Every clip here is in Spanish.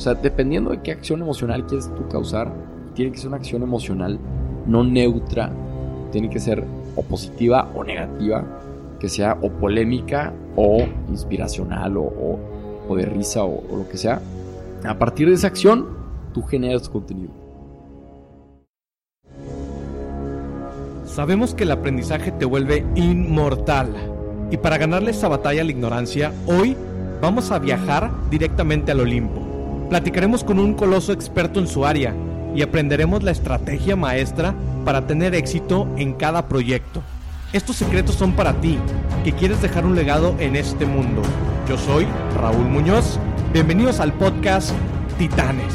O sea, dependiendo de qué acción emocional quieres tú causar, tiene que ser una acción emocional no neutra, tiene que ser o positiva o negativa, que sea o polémica o inspiracional o, de risa o, o lo que sea. A partir de esa acción, tú generas contenido. Sabemos que el aprendizaje te vuelve inmortal. Y para ganarle esta batalla a la ignorancia, hoy vamos a viajar directamente al Olimpo. Platicaremos con un coloso experto en su área y aprenderemos la estrategia maestra para tener éxito en cada proyecto. Estos secretos son para ti, que quieres dejar un legado en este mundo. Yo soy Raúl Muñoz. Bienvenidos al podcast Titanes.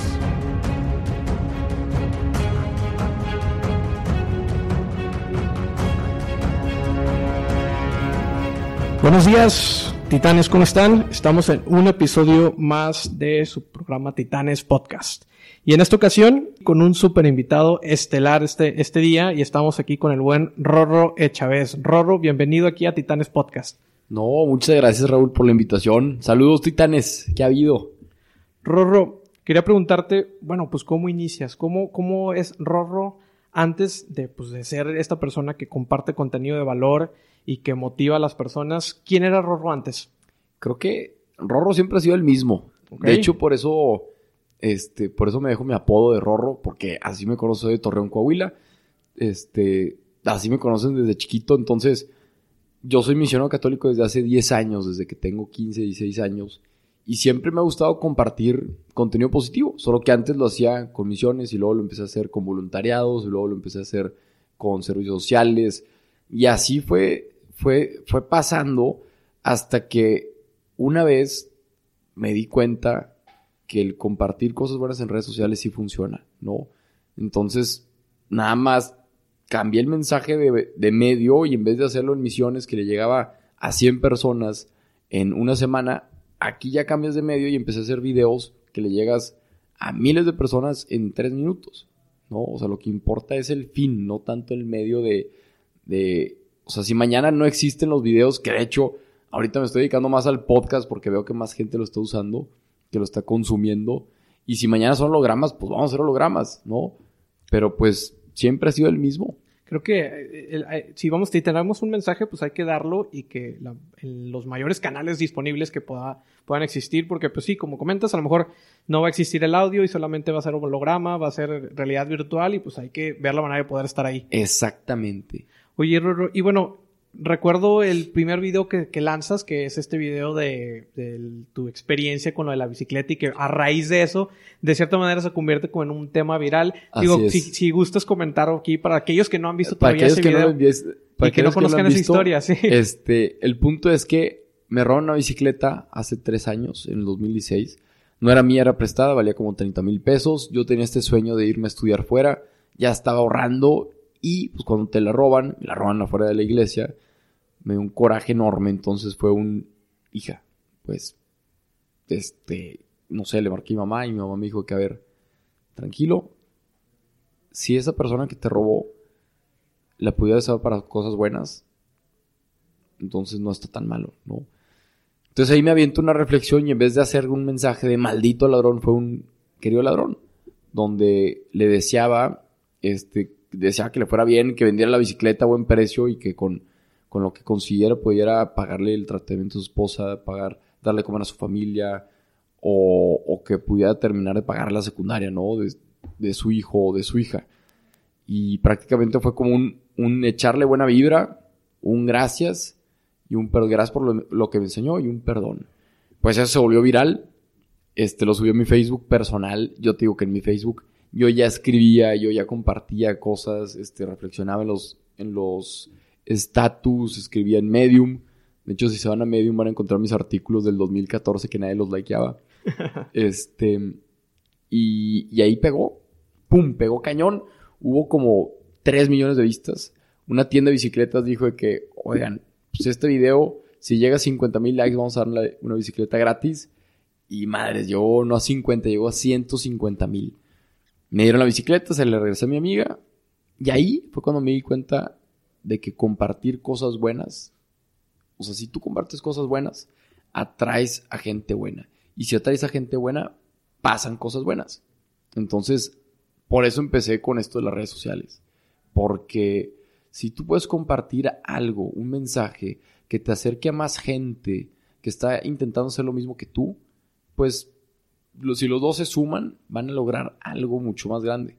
Buenos días, Titanes, ¿cómo están? Estamos en un episodio más de su programa Titanes Podcast. Y en esta ocasión, con un súper invitado estelar este, este día, y estamos aquí con el buen Rorro Echavez. Rorro, bienvenido aquí a Titanes Podcast. No, muchas gracias Raúl por la invitación. Saludos Titanes, ¿qué ha habido? Rorro, quería preguntarte, bueno, pues cómo inicias, cómo, cómo es Rorro antes de, pues, de ser esta persona que comparte contenido de valor y que motiva a las personas. ¿Quién era Rorro antes? Creo que Rorro siempre ha sido el mismo. De hecho, por eso, este, por eso me dejo mi apodo de Rorro, porque así me conozco de Torreón, Coahuila. Este, así me conocen desde chiquito. Entonces, yo soy misionero católico desde hace 10 años, desde que tengo 15, 16 años. Y siempre me ha gustado compartir contenido positivo, solo que antes lo hacía con misiones y luego lo empecé a hacer con voluntariados y luego lo empecé a hacer con servicios sociales. Y así fue fue, fue pasando hasta que una vez me di cuenta que el compartir cosas buenas en redes sociales sí funciona, ¿no? Entonces, nada más cambié el mensaje de, de, medio y en vez de hacerlo en misiones que le llegaba a 100 personas en una semana, aquí ya cambias de medio y empecé a hacer videos que le llegas a miles de personas en tres minutos, ¿no? O sea, lo que importa es el fin, no tanto el medio de, de o sea, si mañana no existen los videos, que de hecho ahorita me estoy dedicando más al podcast porque veo que más gente lo está usando, que lo está consumiendo. Y si mañana son hologramas, pues vamos a hacer hologramas, ¿no? Pero pues siempre ha sido el mismo. Creo que eh, eh, si vamos, si tenemos un mensaje, pues hay que darlo y que los mayores canales disponibles que pueda, puedan existir, porque pues sí, como comentas, a lo mejor no va a existir el audio y solamente va a ser un holograma, va a ser realidad virtual y pues hay que ver la manera de poder estar ahí. Exactamente. Oye, Roro, y bueno, recuerdo el primer video que, lanzas, que es este video de, tu experiencia con lo de la bicicleta y que a raíz de eso, de cierta manera se convierte como en un tema viral. Digo, si, gustas comentar aquí para aquellos que no han visto todavía ese video para y que no conozcan esa historia, sí. Este, el punto es que me robaron una bicicleta hace tres años, en el 2016. No era mía, era prestada, valía como 30 mil pesos. Yo tenía este sueño de irme a estudiar fuera. Ya estaba ahorrando y pues cuando te la roban, la roban afuera de la iglesia, me dio un coraje enorme. Entonces fue un, hija, pues, este, no sé, le marqué a mi mamá y mi mamá me dijo que, a ver, tranquilo, si esa persona que te robó la pudiera usar para cosas buenas, entonces no está tan malo, ¿no? Entonces ahí me aviento una reflexión y en vez de hacer un mensaje de maldito ladrón, fue un querido ladrón, donde le deseaba este, deseaba que le fuera bien, que vendiera la bicicleta a buen precio y que con, con lo que consiguiera pudiera pagarle el tratamiento a su esposa, pagar, darle comer a su familia o, que pudiera terminar de pagar la secundaria, ¿no? De, su hijo o de su hija. Y prácticamente fue como un, echarle buena vibra, un gracias y un perdón, gracias por lo, lo, que me enseñó y un perdón. Pues eso se volvió viral. Este lo subió a mi Facebook personal. Yo te digo que en mi Facebook yo ya escribía, yo ya compartía cosas, este, reflexionaba en los, en los status, escribía en Medium. De hecho, si se van a Medium van a encontrar mis artículos del 2014 que nadie los likeaba. este, y, y ahí pegó, pum, pegó cañón. Hubo como 3 millones de vistas. Una tienda de bicicletas dijo que, oigan, pues este video, si llega a 50 mil likes, vamos a darle una bicicleta gratis. Y madres, llegó no a 50, llegó a 150 mil. Me dieron la bicicleta, se le regresé a mi amiga. Y ahí fue cuando me di cuenta de que compartir cosas buenas, o sea, si tú compartes cosas buenas, atraes a gente buena. Y si atraes a gente buena, pasan cosas buenas. Entonces, por eso empecé con esto de las redes sociales. Porque si tú puedes compartir algo, un mensaje que te acerque a más gente que está intentando hacer lo mismo que tú, pues si los dos se suman, van a lograr algo mucho más grande.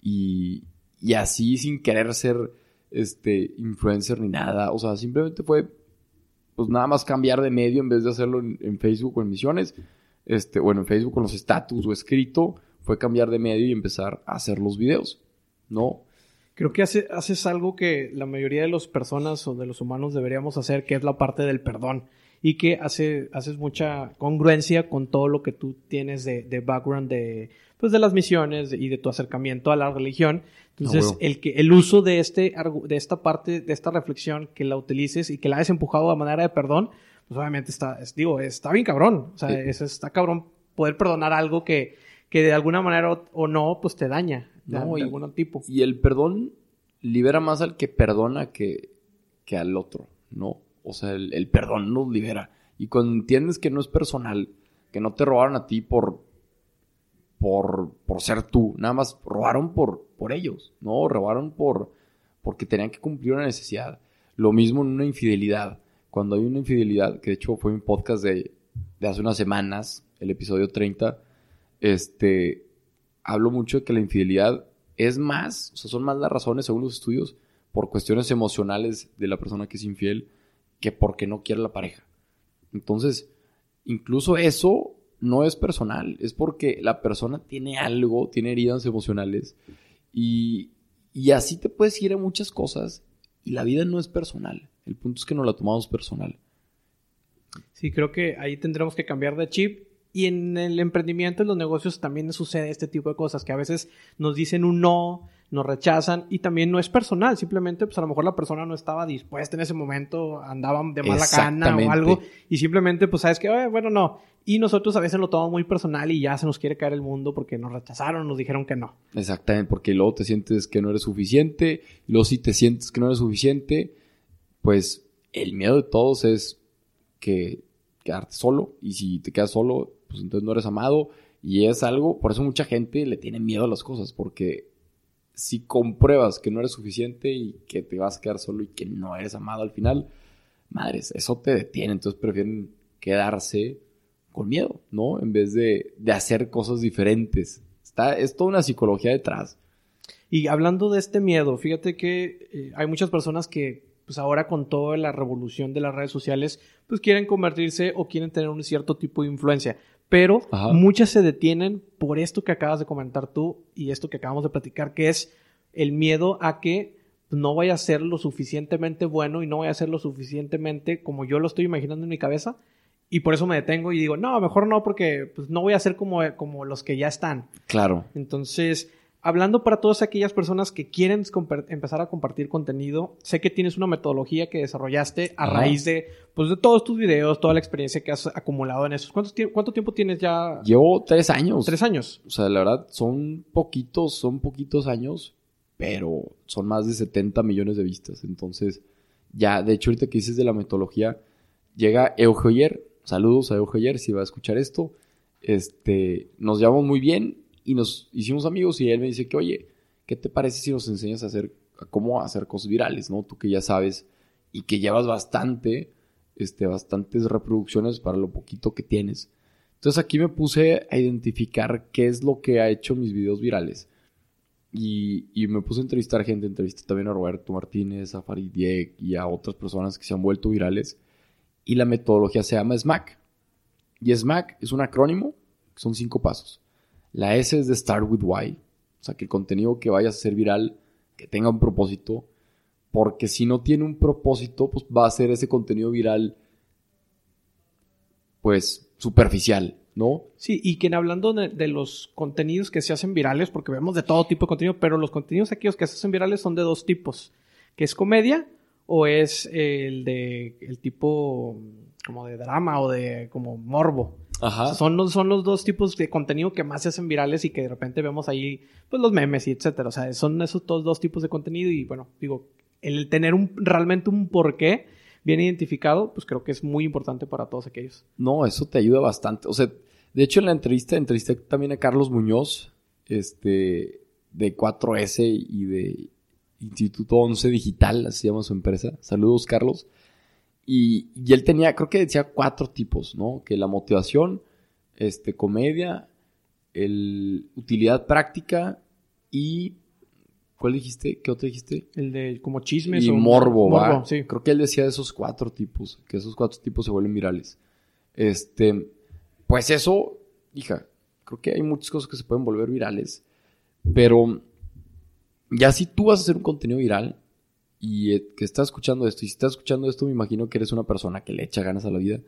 Y, y así sin querer ser este influencer ni nada. O sea, simplemente fue pues nada más cambiar de medio en vez de hacerlo en, Facebook o en misiones. Este, bueno, en Facebook con los status o escrito, fue cambiar de medio y empezar a hacer los videos. ¿No? Creo que haces algo que la mayoría de las personas o de los humanos deberíamos hacer, que es la parte del perdón y que hace, haces mucha congruencia con todo lo que tú tienes de, background de, pues de las misiones y de tu acercamiento a la religión. Entonces, ah, el, que, el uso de, este, de esta parte, de esta reflexión, que la utilices y que la hayas empujado a manera de perdón, pues obviamente está, digo, está bien cabrón. O sea, está cabrón poder perdonar algo que, que de alguna manera o, no, pues te daña de, algún tipo. Y el perdón libera más al que perdona que, que al otro, ¿no? O sea, el, perdón nos libera. Y cuando entiendes que no es personal, que no te robaron a ti por, por, por ser tú, nada más robaron por, por ellos, ¿no? Robaron por, porque tenían que cumplir una necesidad. Lo mismo en una infidelidad. Cuando hay una infidelidad, que de hecho fue un podcast de, hace unas semanas, el episodio 30, este, hablo mucho de que la infidelidad es más, o sea, son más las razones, según los estudios, por cuestiones emocionales de la persona que es infiel, que porque no quiere la pareja. Entonces, incluso eso no es personal, es porque la persona tiene algo, tiene heridas emocionales y, y así te puedes ir a muchas cosas y la vida no es personal. El punto es que no la tomamos personal. Sí, creo que ahí tendremos que cambiar de chip y en el emprendimiento, en los negocios también sucede este tipo de cosas, que a veces nos dicen un no, nos rechazan y también no es personal, simplemente pues a lo mejor la persona no estaba dispuesta en ese momento, andaban de mala gana o algo y simplemente pues sabes que, bueno, no. Y nosotros a veces lo tomamos muy personal y ya se nos quiere caer el mundo porque nos rechazaron, nos dijeron que no. Exactamente, porque luego te sientes que no eres suficiente, luego si te sientes que no eres suficiente, pues el miedo de todos es que quedarte solo y si te quedas solo pues entonces no eres amado. Y es algo, por eso mucha gente le tiene miedo a las cosas, porque si compruebas que no eres suficiente y que te vas a quedar solo y que no eres amado al final, madres, eso te detiene. Entonces prefieren quedarse con miedo, ¿no? En vez de, hacer cosas diferentes. Está, es toda una psicología detrás. Y hablando de este miedo, fíjate que eh, hay muchas personas que, pues ahora con toda la revolución de las redes sociales, pues quieren convertirse o quieren tener un cierto tipo de influencia pero muchas se detienen por esto que acabas de comentar tú y esto que acabamos de platicar, que es el miedo a que no vaya a ser lo suficientemente bueno y no vaya a ser lo suficientemente como yo lo estoy imaginando en mi cabeza. Y por eso me detengo y digo, no, mejor no, porque pues, no voy a ser como, como los que ya están. Claro. Entonces, hablando para todas aquellas personas que quieren empezar a compartir contenido, sé que tienes una metodología que desarrollaste a raíz de, pues, de todos tus videos, toda la experiencia que has acumulado en esos. ¿Cuánto, tiempo tienes ya? Llevo tres años. Tres años. O sea, la verdad, son poquitos, son poquitos años, pero son más de 70 millones de vistas. Entonces, ya, de hecho, ahorita que dices de la metodología, llega Eugeyer. Saludos a Eugeyer si va a escuchar esto. Este, nos llevamos muy bien y nos hicimos amigos y él me dice que, oye, ¿qué te parece si nos enseñas a hacer, cómo hacer cosas virales, ¿no? Tú que ya sabes y que llevas bastante, este, bastantes reproducciones para lo poquito que tienes. Entonces aquí me puse a identificar qué es lo que ha hecho mis videos virales. Y, y me puse a entrevistar gente, entrevisté también a Roberto Martínez, a Farid Diek y a otras personas que se han vuelto virales. Y la metodología se llama SMAC. Y SMAC es un acrónimo, son cinco pasos. La S es de Start with Why. O sea, que el contenido que vaya a ser viral, que tenga un propósito. Porque si no tiene un propósito, pues va a ser ese contenido viral, pues, superficial, ¿no? Sí, y que hablando de, los contenidos que se hacen virales, porque vemos de todo tipo de contenido, pero los contenidos aquellos que se hacen virales son de dos tipos. Que es comedia o es el de el tipo como de drama o de como morbo. Ajá. Son los, son los dos tipos de contenido que más se hacen virales y que de repente vemos ahí, pues los memes y etcétera. O sea, son esos dos tipos de contenido y bueno, digo, el tener un, realmente un porqué bien identificado, pues creo que es muy importante para todos aquellos. No, eso te ayuda bastante. O sea, De hecho, en la entrevista, entrevisté también a Carlos Muñoz, este, de 4S y de Instituto 11 Digital, así llama su empresa. Saludos, Carlos. Y, y, él tenía, creo que decía cuatro tipos, ¿no? Que la motivación, este, comedia, el utilidad práctica y ¿cuál dijiste? ¿Qué otro dijiste? El de como chismes y morbo, morbo Sí. Creo que él decía de esos cuatro tipos, que esos cuatro tipos se vuelven virales. Este, pues eso, hija, creo que hay muchas cosas que se pueden volver virales, pero ya si tú vas a hacer un contenido viral y eh, que estás escuchando esto, y si estás escuchando esto, me imagino que eres una persona que le echa ganas a la vida,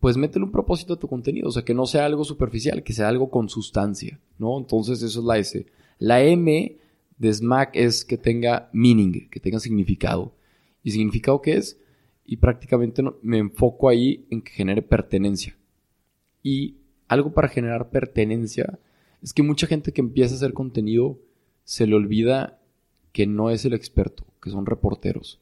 pues métele un propósito a tu contenido, o sea, que no sea algo superficial, que sea algo con sustancia, ¿no? Entonces, eso es la S. La M de SMAC es que tenga meaning, que tenga significado. ¿Y significado qué es? Y prácticamente me enfoco ahí en que genere pertenencia. Y algo para generar pertenencia es que mucha gente que empieza a hacer contenido se le olvida que no es el experto, que son reporteros.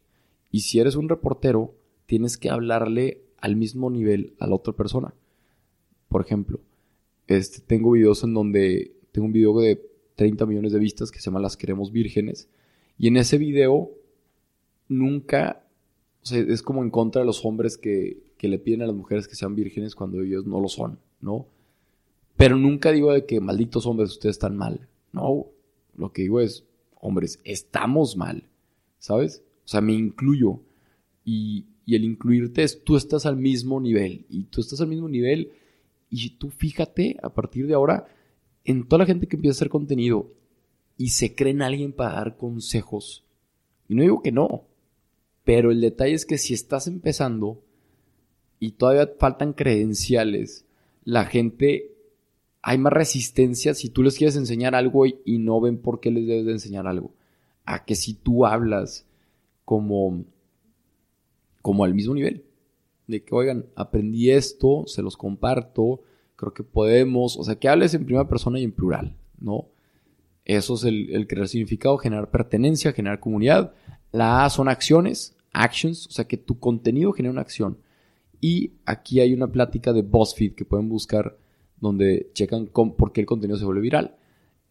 Y si eres un reportero, tienes que hablarle al mismo nivel a la otra persona. Por ejemplo, este, tengo videos en donde tengo un video de 30 millones de vistas que se llama Las queremos vírgenes. Y en ese video nunca, es como en contra de los hombres que, que le piden a las mujeres que sean vírgenes cuando ellos no lo son, ¿no? Pero nunca digo de que malditos hombres ustedes están mal. No, lo que digo es, hombres, estamos mal, ¿sabes? O sea, me incluyo. Y, el incluirte es, tú estás al mismo nivel. Y tú estás al mismo nivel. Y tú fíjate, a partir de ahora, en toda la gente que empieza a hacer contenido y se cree en alguien para dar consejos. Y no digo que no. Pero el detalle es que si estás empezando y todavía faltan credenciales, la gente hay más resistencia si tú les quieres enseñar algo y, y, no ven por qué les debes de enseñar algo. A que si tú hablas como como al mismo nivel. De que, oigan, aprendí esto, se los comparto, creo que podemos, o sea, que hables en primera persona y en plural, ¿no? Eso es el, crear significado, generar pertenencia, generar comunidad. La A son acciones, actions, o sea, que tu contenido genera una acción. Y aquí hay una plática de BuzzFeed que pueden buscar donde checan por qué el contenido se vuelve viral.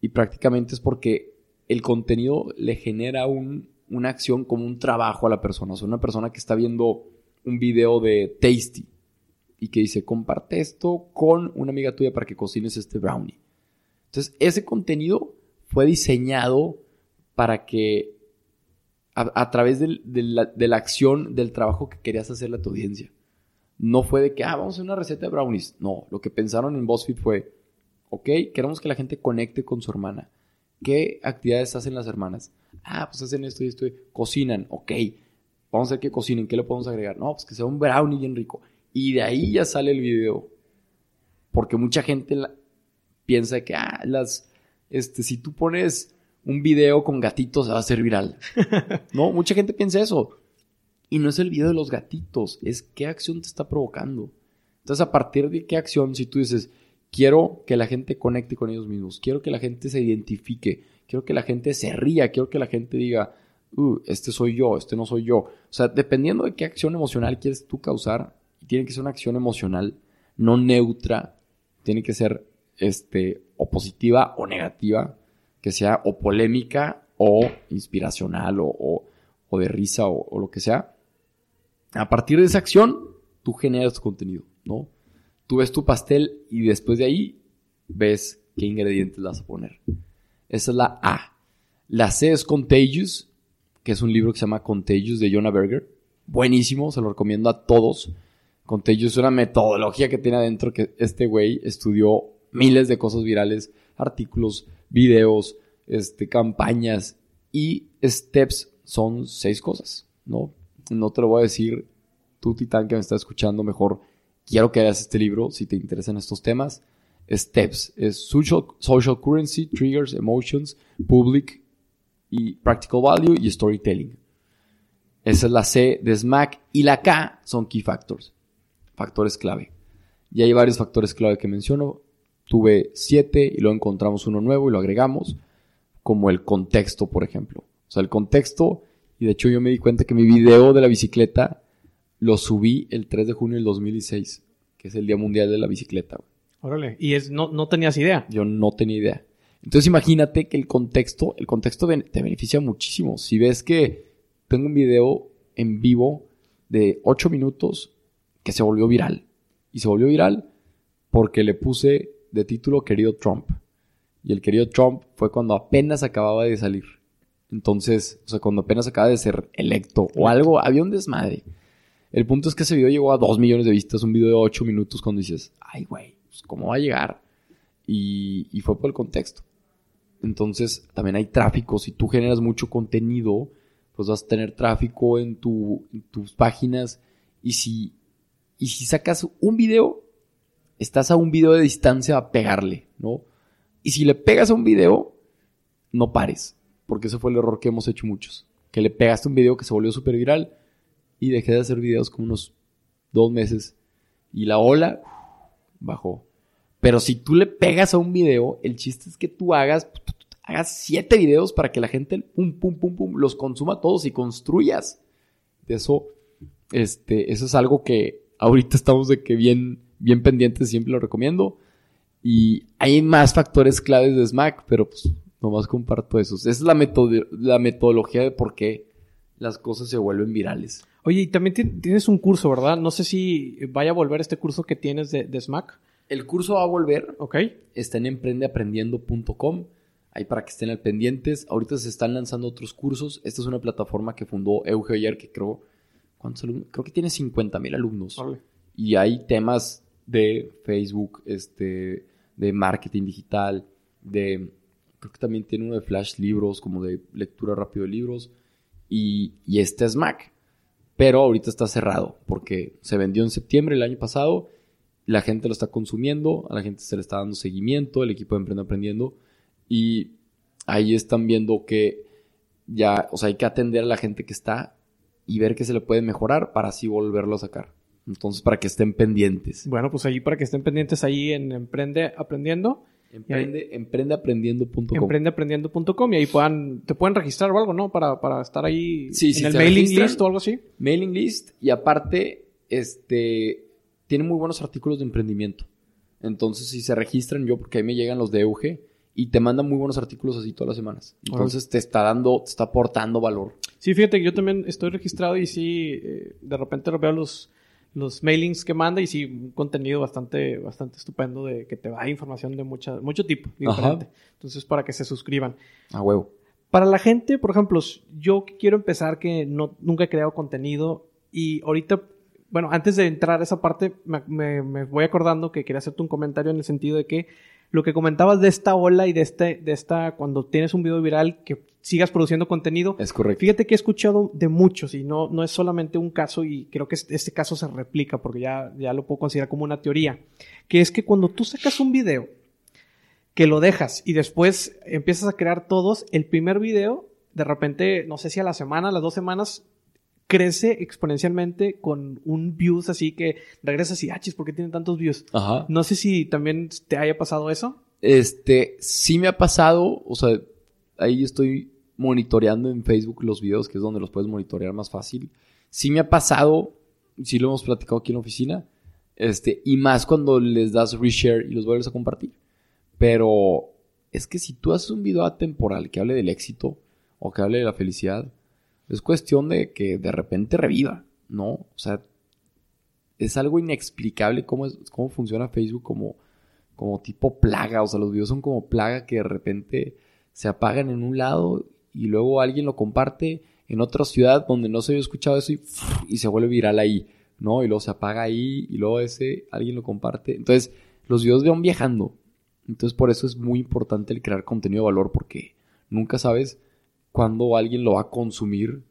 Y prácticamente es porque el contenido le genera un, una acción como un trabajo a la persona. O sea, una persona que está viendo un video de Tasty y que dice, comparte esto con una amiga tuya para que cocines este brownie. Entonces, ese contenido fue diseñado para que a, través de, la, acción, del trabajo que querías hacerle a tu audiencia. No fue de que, ah, vamos a hacer una receta de brownies. No, lo que pensaron en BuzzFeed fue, ok, queremos que la gente conecte con su hermana. ¿Qué actividades hacen las hermanas? Ah, pues hacen esto y esto. Cocinan, ok. Vamos a ver que cocinen. ¿Qué le podemos agregar? No, pues que sea un brownie bien rico. Y de ahí ya sale el video. Porque mucha gente piensa que, ah, las, este, si tú pones un video con gatitos se va a hacer viral. no, mucha gente piensa eso. Y no es el video de los gatitos, es qué acción te está provocando. Entonces, a partir de qué acción, si tú dices, quiero que la gente conecte con ellos mismos, quiero que la gente se identifique, quiero que la gente se ría, quiero que la gente diga, uh, este soy yo, este no soy yo. O sea, dependiendo de qué acción emocional quieres tú causar, tiene que ser una acción emocional, no neutra, tiene que ser este, o positiva o negativa, que sea o polémica o inspiracional o, de risa o, o, lo que sea. A partir de esa acción, tú generas contenido, ¿no? Tú ves tu pastel y después de ahí ves qué ingredientes vas a poner. Esa es la A. La C es Contagious, que es un libro que se llama Contagious de Jonah Berger. Buenísimo, se lo recomiendo a todos. Contagious es una metodología que tiene adentro que este güey estudió miles de cosas virales, artículos, videos, este, campañas y steps son seis cosas, ¿no? No te lo voy a decir, tú titán que me está escuchando, mejor quiero que hagas este libro si te interesan estos temas. Steps es social, social currency, triggers, emotions, public y practical value y storytelling. Esa es la C de SMAC y la K son key factors, factores clave. Y hay varios factores clave que menciono. Tuve siete y luego encontramos uno nuevo y lo agregamos, como el contexto, por ejemplo. O sea, el contexto, y de hecho yo me di cuenta que mi video de la bicicleta lo subí el 3 de junio del 2016, que es el Día Mundial de la Bicicleta. Órale, y es, no, no tenías idea. Yo no tenía idea. Entonces imagínate que el contexto, el contexto te beneficia muchísimo. Si ves que tengo un video en vivo de 8 minutos que se volvió viral. Y se volvió viral porque le puse de título Querido Trump. Y el querido Trump fue cuando apenas acababa de salir. Entonces, o sea, cuando apenas acaba de ser electo o algo, había un desmadre. El punto es que ese video llegó a 2 millones de vistas, un video de 8 minutos cuando dices, ay, güey, pues, ¿cómo va a llegar? Y, fue por el contexto. Entonces, también hay tráfico. Si tú generas mucho contenido, pues vas a tener tráfico en tus páginas. Y si, y si sacas un video, estás a un video de distancia a pegarle, ¿no? Y si le pegas a un video, no pares. Porque ese fue el error que hemos hecho muchos. Que le pegaste un video que se volvió súper viral y dejé de hacer videos como unos dos meses. Y la ola bajó. Pero si tú le pegas a un video, el chiste es que tú hagas, hagas siete videos para que la gente, pum, pum, pum, pum, los consuma todos y construyas. Eso, este, eso es algo que ahorita estamos de que bien, bien pendientes, siempre lo recomiendo. Y hay más factores claves de Smack, pero pues nomás comparto esos. Esa es la, la metodología de por qué las cosas se vuelven virales. Oye, y también tienes un curso, ¿verdad? No sé si vaya a volver este curso que tienes de, de Smack. El curso va a volver. Ok. Está en emprendeaprendiendo.com. Ahí para que estén al pendientes. Ahorita se están lanzando otros cursos. Esta es una plataforma que fundó Euge ayer, que creo ¿Cuántos alumnos? Creo que tiene 50 mil alumnos. Y hay temas de Facebook, este, de marketing digital, de. Creo que también tiene uno de flash libros, como de lectura rápido de libros. Y, este es Mac. Pero ahorita está cerrado porque se vendió en septiembre el año pasado. La gente lo está consumiendo, a la gente se le está dando seguimiento, el equipo de Emprende Aprendiendo. Y ahí están viendo que ya, o sea, hay que atender a la gente que está y ver qué se le puede mejorar para así volverlo a sacar. Entonces, para que estén pendientes. Bueno, pues ahí para que estén pendientes ahí en Emprende Aprendiendo. Emprende, emprendeaprendiendo.com. Emprendeaprendiendo.com y ahí puedan, te pueden registrar o algo, ¿no? Para, para estar ahí en el mailing list o algo así. Mailing list y aparte, este, tiene muy buenos artículos de emprendimiento. Entonces, si se registran, yo, porque ahí me llegan los de Euge y te mandan muy buenos artículos así todas las semanas. Entonces, te está dando, te está aportando valor. Sí, fíjate que yo también estoy registrado y sí, eh, de repente veo los, los mailings que manda y sí, un contenido bastante, bastante estupendo de que te va información de mucha, mucho tipo diferente. Entonces, para que se suscriban. A huevo. Para la gente, por ejemplo, yo quiero empezar que no, nunca he creado contenido y ahorita, bueno, antes de entrar a esa parte, me, me voy acordando que quería hacerte un comentario en el sentido de que lo que comentabas de esta ola y de este, de esta, cuando tienes un video viral, que sigas produciendo contenido. Es correcto. Fíjate que he escuchado de muchos y no, no es solamente un caso y creo que este caso se replica porque ya, ya lo puedo considerar como una teoría, que es que cuando tú sacas un video, que lo dejas y después empiezas a crear todos, el primer video, de repente, no sé si a la semana, a las dos semanas, crece exponencialmente con un views así que regresas y, ah, ¿por qué tiene tantos views? Ajá. No sé si también te haya pasado eso. Este, sí me ha pasado, o sea, ahí estoy monitoreando en Facebook los videos, que es donde los puedes monitorear más fácil. Sí me ha pasado, sí lo hemos platicado aquí en la oficina, este, y más cuando les das reshare y los vuelves a compartir. Pero es que si tú haces un video atemporal que hable del éxito o que hable de la felicidad, es cuestión de que de repente reviva, ¿no? O sea, es algo inexplicable cómo, es, cómo funciona Facebook como, como tipo plaga. O sea, los videos son como plaga que de repente se apagan en un lado y luego alguien lo comparte en otra ciudad donde no se había escuchado eso y, y se vuelve viral ahí, ¿no? Y luego se apaga ahí y luego ese alguien lo comparte. Entonces, los videos van viajando. Entonces, por eso es muy importante el crear contenido de valor porque nunca sabes cuando alguien lo va a consumir.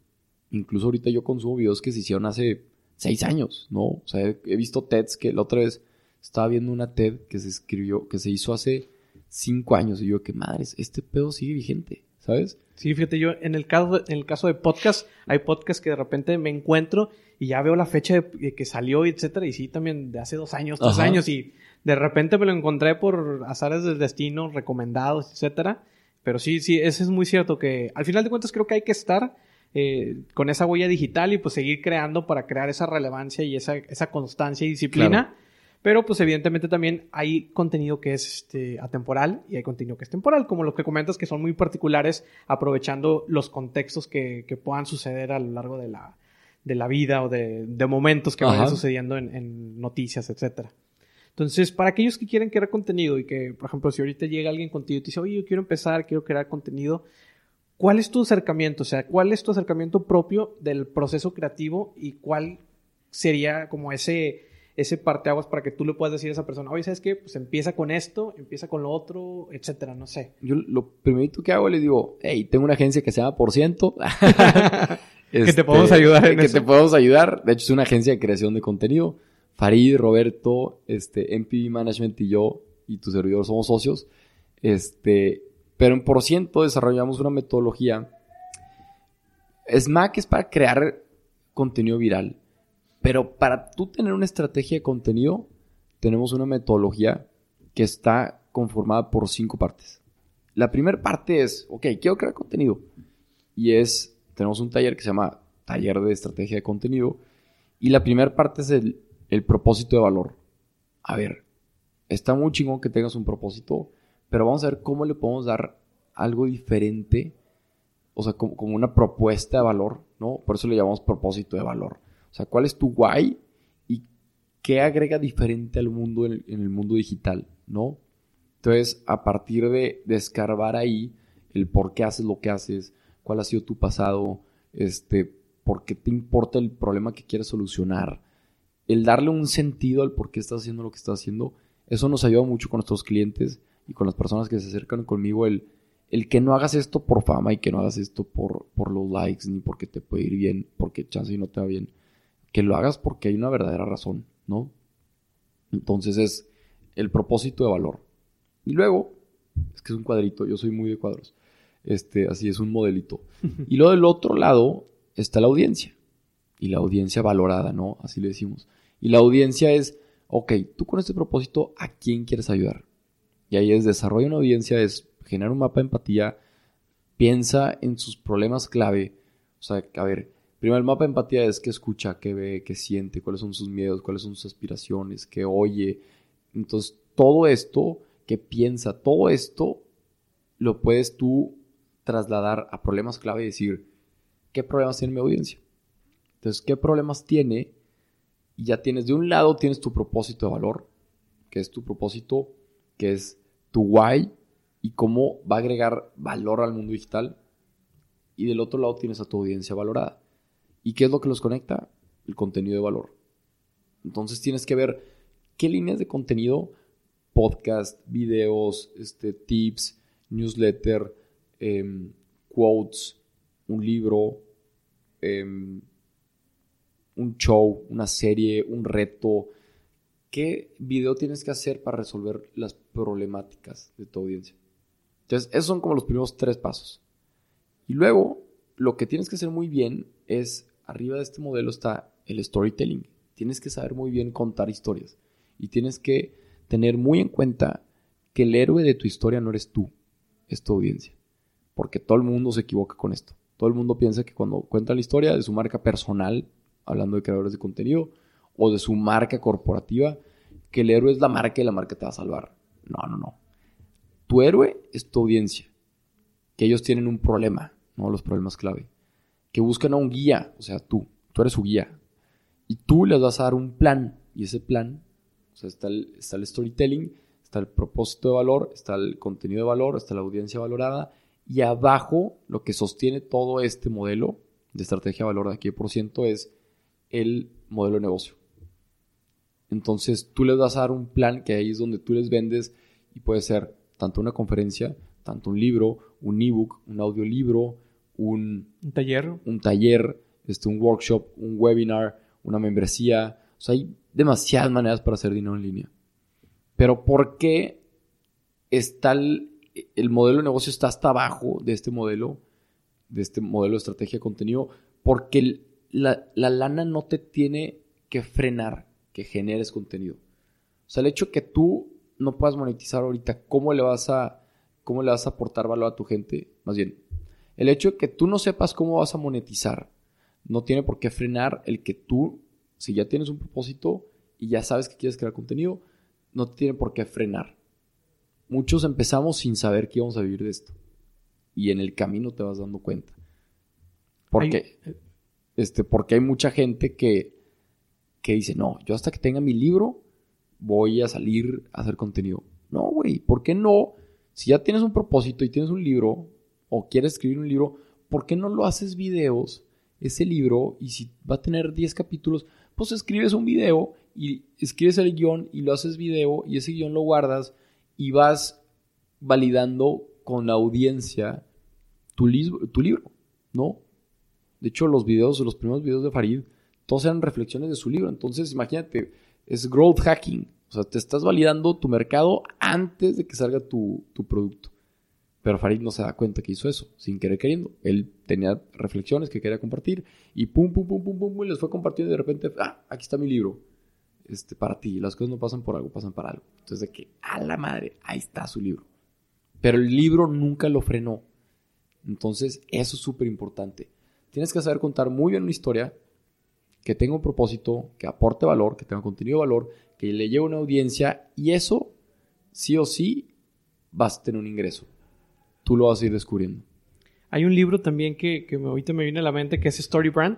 Incluso ahorita yo consumo videos que se hicieron hace seis años, ¿no? O sea, he, visto TEDs que la otra vez estaba viendo una TED que se escribió, que se hizo hace cinco años y yo, que madres, este pedo sigue vigente, ¿sabes? Sí, fíjate, yo en el caso, en el caso de podcast, hay podcasts que de repente me encuentro y ya veo la fecha de que salió, etcétera, y sí, también de hace dos años, tres años, y de repente me lo encontré por azares del destino, recomendados, etcétera, pero sí, sí, eso es muy cierto que al final de cuentas creo que hay que estar eh, con esa huella digital y pues seguir creando para crear esa relevancia y esa, esa constancia y disciplina. Pero pues evidentemente también hay contenido que es este, atemporal y hay contenido que es temporal, como lo que comentas que son muy particulares, aprovechando los contextos que, que puedan suceder a lo largo de la, de la vida o de, de momentos que vayan sucediendo en, en noticias, etcétera. Entonces, para aquellos que quieren crear contenido y que, por ejemplo, si ahorita llega alguien contigo y te dice, oye, yo quiero empezar, quiero crear contenido, ¿cuál es tu acercamiento? O sea, ¿cuál es tu acercamiento propio del proceso creativo y cuál sería como ese, ese parteaguas para que tú le puedas decir a esa persona, oye, ¿sabes qué? Pues empieza con esto, empieza con lo otro, etcétera, no sé. Yo lo primerito que hago le digo, hey, tengo una agencia que se llama Por Ciento. que te podemos este, ayudar en Que te podemos ayudar. De hecho, es una agencia de creación de contenido. Farid, Roberto, este, MPV Management y yo y tu servidor somos socios. Este, pero en por ciento desarrollamos una metodología. SMAC es para crear contenido viral. Pero para tú tener una estrategia de contenido, tenemos una metodología que está conformada por cinco partes. La primera parte es, ok, quiero crear contenido. Y es, tenemos un taller que se llama Taller de Estrategia de Contenido. Y la primera parte es el, el propósito de valor. A ver, está muy chingón que tengas un propósito, pero vamos a ver cómo le podemos dar algo diferente, o sea, como, una propuesta de valor, ¿no? Por eso le llamamos propósito de valor. O sea, ¿cuál es tu why y qué agrega diferente al mundo en el, mundo digital, ¿no? Entonces, a partir de, de escarbar ahí el por qué haces lo que haces, cuál ha sido tu pasado, este, por qué te importa el problema que quieres solucionar, el darle un sentido al por qué estás haciendo lo que estás haciendo, eso nos ayuda mucho con nuestros clientes y con las personas que se acercan conmigo, el, el que no hagas esto por fama y que no hagas esto por, por los likes, ni porque te puede ir bien, porque chance y no te va bien, que lo hagas porque hay una verdadera razón, ¿no? Entonces es el propósito de valor. Y luego, es que es un cuadrito, yo soy muy de cuadros, este, así es un modelito. Y luego del otro lado está la audiencia y la audiencia valorada, ¿no? Así le decimos. Y la audiencia es, ok, tú con este propósito, ¿a quién quieres ayudar? Y ahí es desarrolla una audiencia, es generar un mapa de empatía, piensa en sus problemas clave. O sea, a ver, primero el mapa de empatía es qué escucha, qué ve, qué siente, cuáles son sus miedos, cuáles son sus aspiraciones, qué oye. Entonces, todo esto que piensa, todo esto lo puedes tú trasladar a problemas clave y decir, ¿qué problemas tiene mi audiencia? Entonces, ¿qué problemas tiene? Y ya tienes, de un lado tienes tu propósito de valor, que es tu propósito, que es tu why y cómo va a agregar valor al mundo digital. Y del otro lado tienes a tu audiencia valorada. ¿Y qué es lo que los conecta? El contenido de valor. Entonces tienes que ver qué líneas de contenido, podcast, videos, este, tips, newsletter, em, quotes, un libro, eh, un show, una serie, un reto. ¿Qué video tienes que hacer para resolver las problemáticas de tu audiencia? Entonces, esos son como los primeros tres pasos. Y luego, lo que tienes que hacer muy bien es, arriba de este modelo está el storytelling. Tienes que saber muy bien contar historias. Y tienes que tener muy en cuenta que el héroe de tu historia no eres tú, es tu audiencia. Porque todo el mundo se equivoca con esto. Todo el mundo piensa que cuando cuenta la historia de su marca personal, hablando de creadores de contenido, o de su marca corporativa, que el héroe es la marca y la marca te va a salvar. No, no, no. Tu héroe es tu audiencia, que ellos tienen un problema, no los problemas clave, que buscan a un guía, o sea, tú, tú eres su guía, y tú les vas a dar un plan, y ese plan, o sea, está el, está el storytelling, está el propósito de valor, está el contenido de valor, está la audiencia valorada, y abajo lo que sostiene todo este modelo de estrategia de valor de aquí por ciento es el modelo de negocio. Entonces tú les vas a dar un plan que ahí es donde tú les vendes y puede ser tanto una conferencia, tanto un libro, un ebook, un audiolibro, un, un taller, un taller, este, un workshop, un webinar, una membresía. O sea, hay demasiadas maneras para hacer dinero en línea. Pero ¿por qué está el, el modelo de negocio está hasta abajo de este modelo, de este modelo de estrategia de contenido? Porque el, la, lana no te tiene que frenar que generes contenido. O sea, el hecho que tú no puedas monetizar ahorita, ¿cómo le vas a, cómo le vas a aportar valor a tu gente? Más bien, el hecho de que tú no sepas cómo vas a monetizar no tiene por qué frenar el que tú, si ya tienes un propósito, y ya sabes que quieres crear contenido, no te tiene por qué frenar. Muchos empezamos sin saber que íbamos a vivir de esto. Y en el camino te vas dando cuenta. Porque, este, porque hay mucha gente que, que dice, no, yo hasta que tenga mi libro voy a salir a hacer contenido. No, güey, ¿por qué no? Si ya tienes un propósito y tienes un libro o quieres escribir un libro, ¿por qué no lo haces videos? Ese libro, y si va a tener 10 capítulos, pues escribes un video y escribes el guion y lo haces video y ese guion lo guardas y vas validando con la audiencia tu, tu libro, ¿no? De hecho, los videos, los primeros videos de Farid, todos eran reflexiones de su libro. Entonces, imagínate, es growth hacking. O sea, te estás validando tu mercado antes de que salga tu, producto. Pero Farid no se da cuenta que hizo eso, sin querer queriendo. Él tenía reflexiones que quería compartir y pum, pum, pum, pum, pum, y les fue compartiendo y de repente, ah, aquí está mi libro. Este, para ti. Las cosas no pasan por algo, pasan para algo. Entonces, de que, a la madre, ahí está su libro. Pero el libro nunca lo frenó. Entonces, eso es súper importante. Tienes que saber contar muy bien una historia que tenga un propósito, que aporte valor, que tenga contenido de valor, que le lleve una audiencia y eso, sí o sí, vas a tener un ingreso. Tú lo vas a ir descubriendo. Hay un libro también que, que ahorita me viene a la mente que es Story Brand,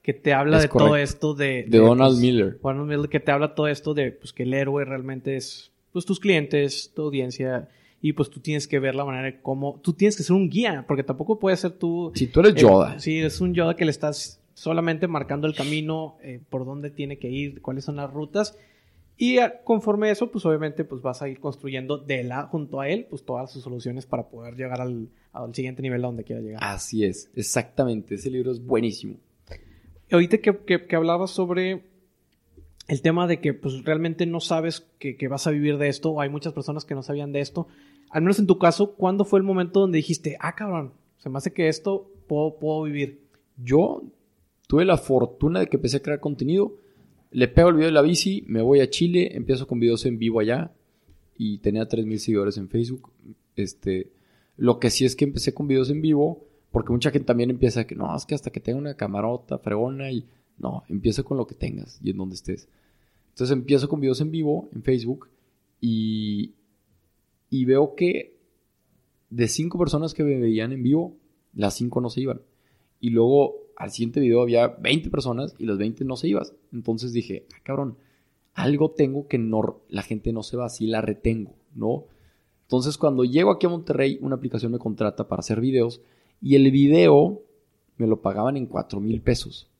que te habla de todo esto de... De, Donald pues, Miller. Donald Miller, que te habla todo esto de pues, que el héroe realmente es pues, tus clientes, tu audiencia, y pues tú tienes que ver la manera de cómo... Tú tienes que ser un guía, porque tampoco puedes ser tú... Si tú eres Yoda. sí, es un Yoda que le estás solamente marcando el camino, eh, por dónde tiene que ir, cuáles son las rutas. Y conforme eso, pues obviamente pues vas a ir construyendo de la, junto a él, pues todas sus soluciones para poder llegar al, siguiente nivel a donde quiera llegar. Así es, exactamente. Ese libro es buenísimo. Ahorita que, que, hablabas sobre el tema de que pues realmente no sabes que, que, vas a vivir de esto, o hay muchas personas que no sabían de esto, al menos en tu caso, ¿cuándo fue el momento donde dijiste, ah, cabrón, se me hace que esto puedo, puedo vivir? Yo tuve la fortuna de que empecé a crear contenido. Le pego el video de la bici, me voy a Chile, empiezo con videos en vivo allá y tenía 3.000 seguidores en Facebook. Este, lo que sí es que empecé con videos en vivo, porque mucha gente también empieza a que no, es que hasta que tenga una camarota fregona y no, empieza con lo que tengas y en donde estés. Entonces empiezo con videos en vivo en Facebook y, y veo que de cinco personas que me veían en vivo, las cinco no se iban. Y luego al siguiente video había 20 personas y las 20 no se iban. Entonces dije, ah, cabrón, algo tengo que no, la gente no se va, así la retengo, ¿no? Entonces cuando llego aquí a Monterrey, una aplicación me contrata para hacer videos y el video me lo pagaban en 4 mil pesos.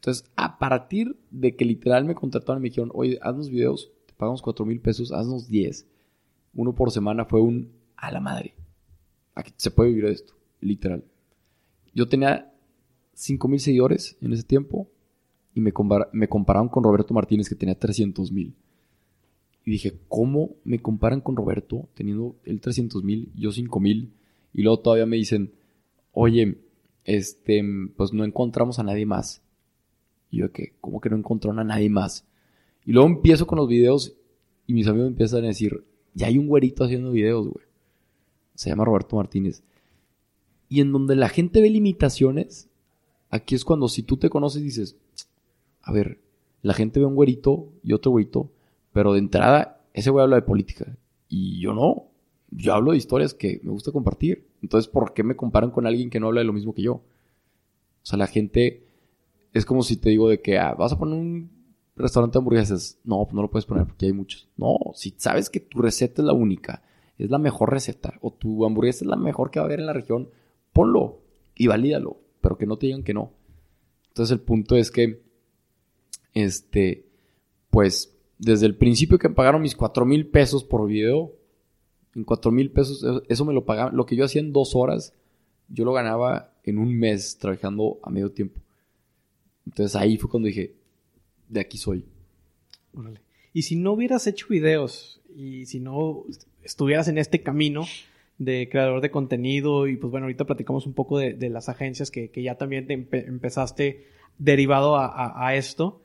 Entonces, a partir de que literal me contrataron y me dijeron, oye, haznos videos, te pagamos 4 mil pesos, haznos 10. Uno por semana fue un a la madre. Aquí se puede vivir esto, literal. Yo tenía 5 mil seguidores en ese tiempo y me, me compararon con Roberto Martínez que tenía 300 mil. Y dije, ¿cómo me comparan con Roberto teniendo él 300 mil, yo 5 mil? Y luego todavía me dicen, oye, este, pues no encontramos a nadie más. Y yo, ¿qué? ¿Cómo que no encontraron a nadie más? Y luego empiezo con los videos y mis amigos empiezan a decir, ya hay un güerito haciendo videos, güey. Se llama Roberto Martínez. Y en donde la gente ve limitaciones, Aquí es cuando si tú te conoces dices, a ver, la gente ve un güerito y otro güerito, pero de entrada ese güey habla de política y yo no. Yo hablo de historias que me gusta compartir. Entonces, ¿por qué me comparan con alguien que no habla de lo mismo que yo? O sea, la gente es como si te digo de que ah, vas a poner un restaurante de hamburguesas. No, pues no lo puedes poner porque hay muchos. No, si sabes que tu receta es la única, es la mejor receta, o tu hamburguesa es la mejor que va a haber en la región, ponlo y valídalo pero que no te digan que no. Entonces el punto es que, este, pues, desde el principio que me pagaron mis cuatro mil pesos por video, en cuatro mil pesos, eso me lo pagaban, lo que yo hacía en dos horas, yo lo ganaba en un mes trabajando a medio tiempo. Entonces ahí fue cuando dije, de aquí soy. Y si no hubieras hecho videos y si no estuvieras en este camino, de creador de contenido y pues bueno, ahorita platicamos un poco de, las agencias que, ya también empezaste derivado a, esto.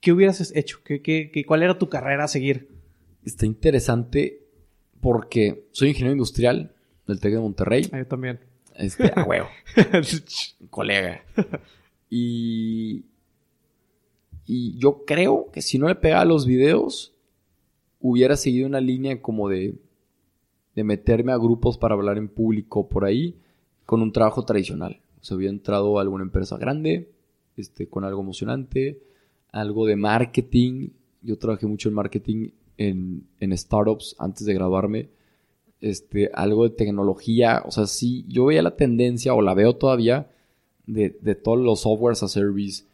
¿Qué hubieras hecho? ¿Qué, cuál era tu carrera a seguir? Está interesante porque soy ingeniero industrial del TEC de Monterrey. Ah, yo también. Este, a huevo. Colega. Y Y yo creo que si no le pegaba los videos, hubiera seguido una línea como de, de meterme a grupos para hablar en público por ahí con un trabajo tradicional. O sea, hubiera entrado a alguna empresa grande, este, con algo emocionante, algo de marketing. Yo trabajé mucho en marketing en, en startups antes de graduarme. Este, algo de tecnología. O sea, sí, yo veía la tendencia, o la veo todavía, de, de todos los softwares a service.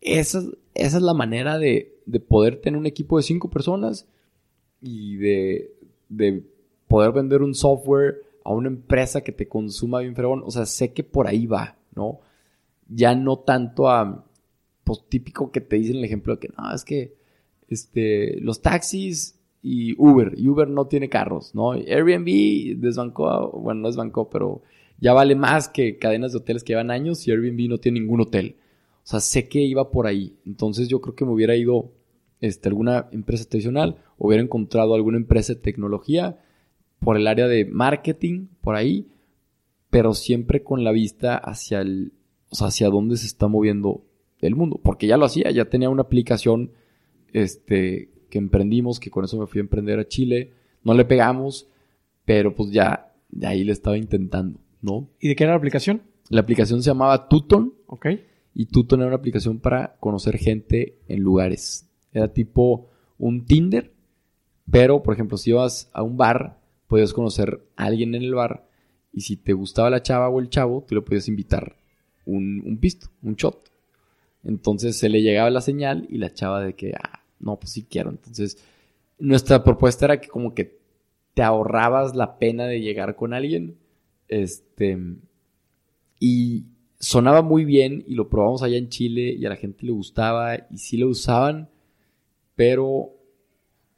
Esa, esa es la manera de, de, poder tener un equipo de cinco personas y de, de poder vender un software a una empresa que te consuma bien fregón. O sea, sé que por ahí va, ¿no? Ya no tanto a, pues típico que te dicen el ejemplo de que no, es que este, los taxis y Uber, y Uber no tiene carros, ¿no? Airbnb desbancó, bueno, no desbancó, pero ya vale más que cadenas de hoteles que llevan años y Airbnb no tiene ningún hotel. O sea, sé que iba por ahí. Entonces yo creo que me hubiera ido este, alguna empresa tradicional, hubiera encontrado alguna empresa de tecnología por el área de marketing, por ahí, pero siempre con la vista hacia el, o sea, hacia dónde se está moviendo el mundo, porque ya lo hacía, ya tenía una aplicación este, que emprendimos, que con eso me fui a emprender a Chile, no le pegamos, pero pues ya de ahí le estaba intentando, ¿no? ¿Y de qué era la aplicación? La aplicación se llamaba Tuton. Ok. Y Tuton era una aplicación para conocer gente en lugares. Era tipo un Tinder, pero por ejemplo, si ibas a un bar podías conocer a alguien en el bar y si te gustaba la chava o el chavo, tú le podías invitar un, un pisto, un shot. Entonces se le llegaba la señal y la chava de que, ah, no, pues sí quiero. Entonces, nuestra propuesta era que como que te ahorrabas la pena de llegar con alguien. Este, y sonaba muy bien y lo probamos allá en Chile y a la gente le gustaba y sí lo usaban, pero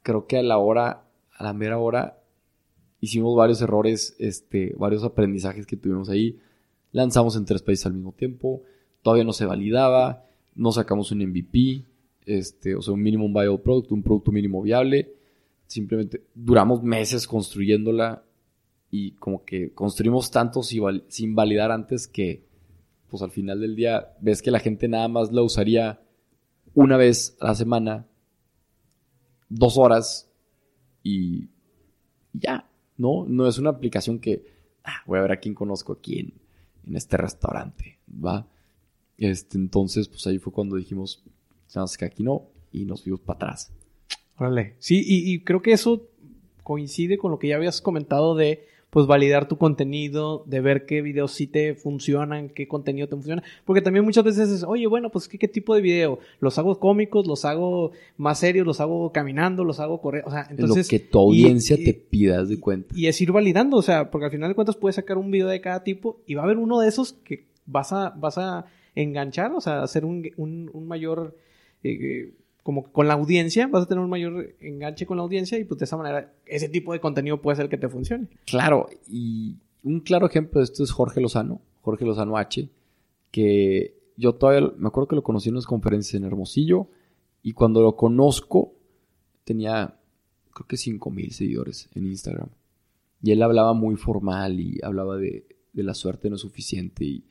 creo que a la hora, a la mera hora, hicimos varios errores, este, varios aprendizajes que tuvimos ahí. Lanzamos en tres países al mismo tiempo, todavía no se validaba, no sacamos un MVP, este, o sea, un minimum viable product, un producto mínimo viable. Simplemente duramos meses construyéndola y como que construimos tanto sin validar antes que, pues al final del día, ves que la gente nada más la usaría una vez a la semana, dos horas y ya. ¿no? No es una aplicación que, ah, voy a ver a quién conozco aquí en, este restaurante, ¿va? Este, entonces, pues ahí fue cuando dijimos, sabes que aquí no, y nos fuimos para atrás. Órale. Sí, y, y, creo que eso coincide con lo que ya habías comentado de pues validar tu contenido, de ver qué videos sí te funcionan, qué contenido te funciona. Porque también muchas veces es, oye, bueno, pues ¿qué, tipo de video? ¿Los hago cómicos? ¿Los hago más serios? ¿Los hago caminando? ¿Los hago correr? O sea, entonces... Lo que tu audiencia te pidas de cuenta. Y es ir validando, o sea, porque al final de cuentas puedes sacar un video de cada tipo y va a haber uno de esos que vas a, vas a enganchar, o sea, hacer un, un, mayor... Eh, como con la audiencia, vas a tener un mayor enganche con la audiencia y pues de esa manera ese tipo de contenido puede ser que te funcione. Claro, y un claro ejemplo de esto es Jorge Lozano, Jorge Lozano H, que yo todavía me acuerdo que lo conocí en unas conferencias en Hermosillo y cuando lo conozco tenía creo que 5 mil seguidores en Instagram. Y él hablaba muy formal y hablaba de, de la suerte no es suficiente y,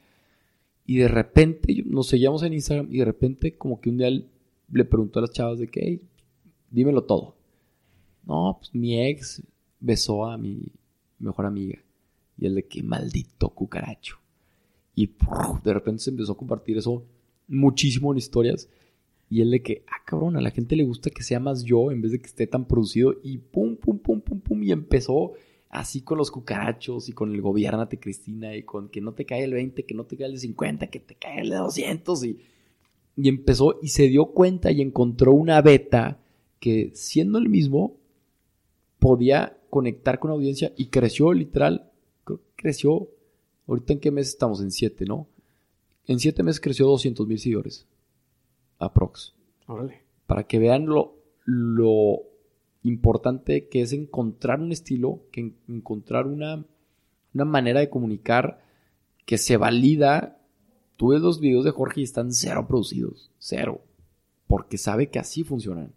y de repente nos seguíamos en Instagram y de repente como que un día él le preguntó a las chavas de que, dímelo todo. No, pues mi ex besó a mi mejor amiga. Y él de que maldito cucaracho. Y de repente se empezó a compartir eso muchísimo en historias. Y él de que, ah, cabrón, a la gente le gusta que sea más yo en vez de que esté tan producido. Y pum, pum, pum, pum, pum. Y empezó así con los cucarachos y con el gobiernate Cristina y con que no te cae el 20, que no te cae el 50, que te cae el 200. Y y empezó y se dio cuenta y encontró una beta que siendo el mismo podía conectar con audiencia y creció literal, creció, ahorita en qué mes estamos, en siete, ¿no? En siete meses creció 200 mil seguidores, aprox. Órale. Para que vean lo, lo importante que es encontrar un estilo, que encontrar una, una manera de comunicar que se valida Tú ves los videos de Jorge y están cero producidos, cero, porque sabe que así funcionan.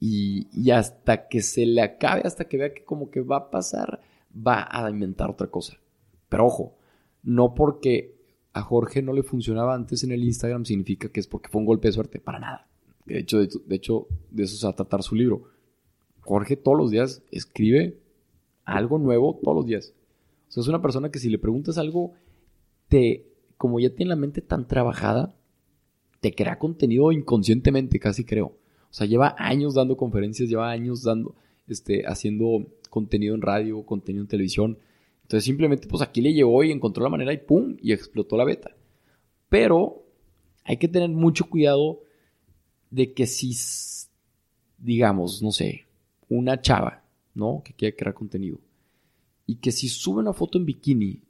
Y, hasta que se le acabe, hasta que vea que como que va a pasar, va a inventar otra cosa. Pero ojo, no porque a Jorge no le funcionaba antes en el Instagram significa que es porque fue un golpe de suerte. Para nada. De hecho, de, hecho, de eso se va a tratar su libro. Jorge todos los días escribe algo nuevo todos los días. O sea, es una persona que si le preguntas algo, te, como ya tiene la mente tan trabajada, te crea contenido inconscientemente, casi creo. O sea, lleva años dando conferencias, lleva años dando, este, haciendo contenido en radio, contenido en televisión. Entonces simplemente pues aquí le llegó y encontró la manera y ¡pum! y explotó la beta. Pero hay que tener mucho cuidado de que si, digamos, no sé, una chava, ¿no? Que quiere crear contenido. Y que si sube una foto en bikini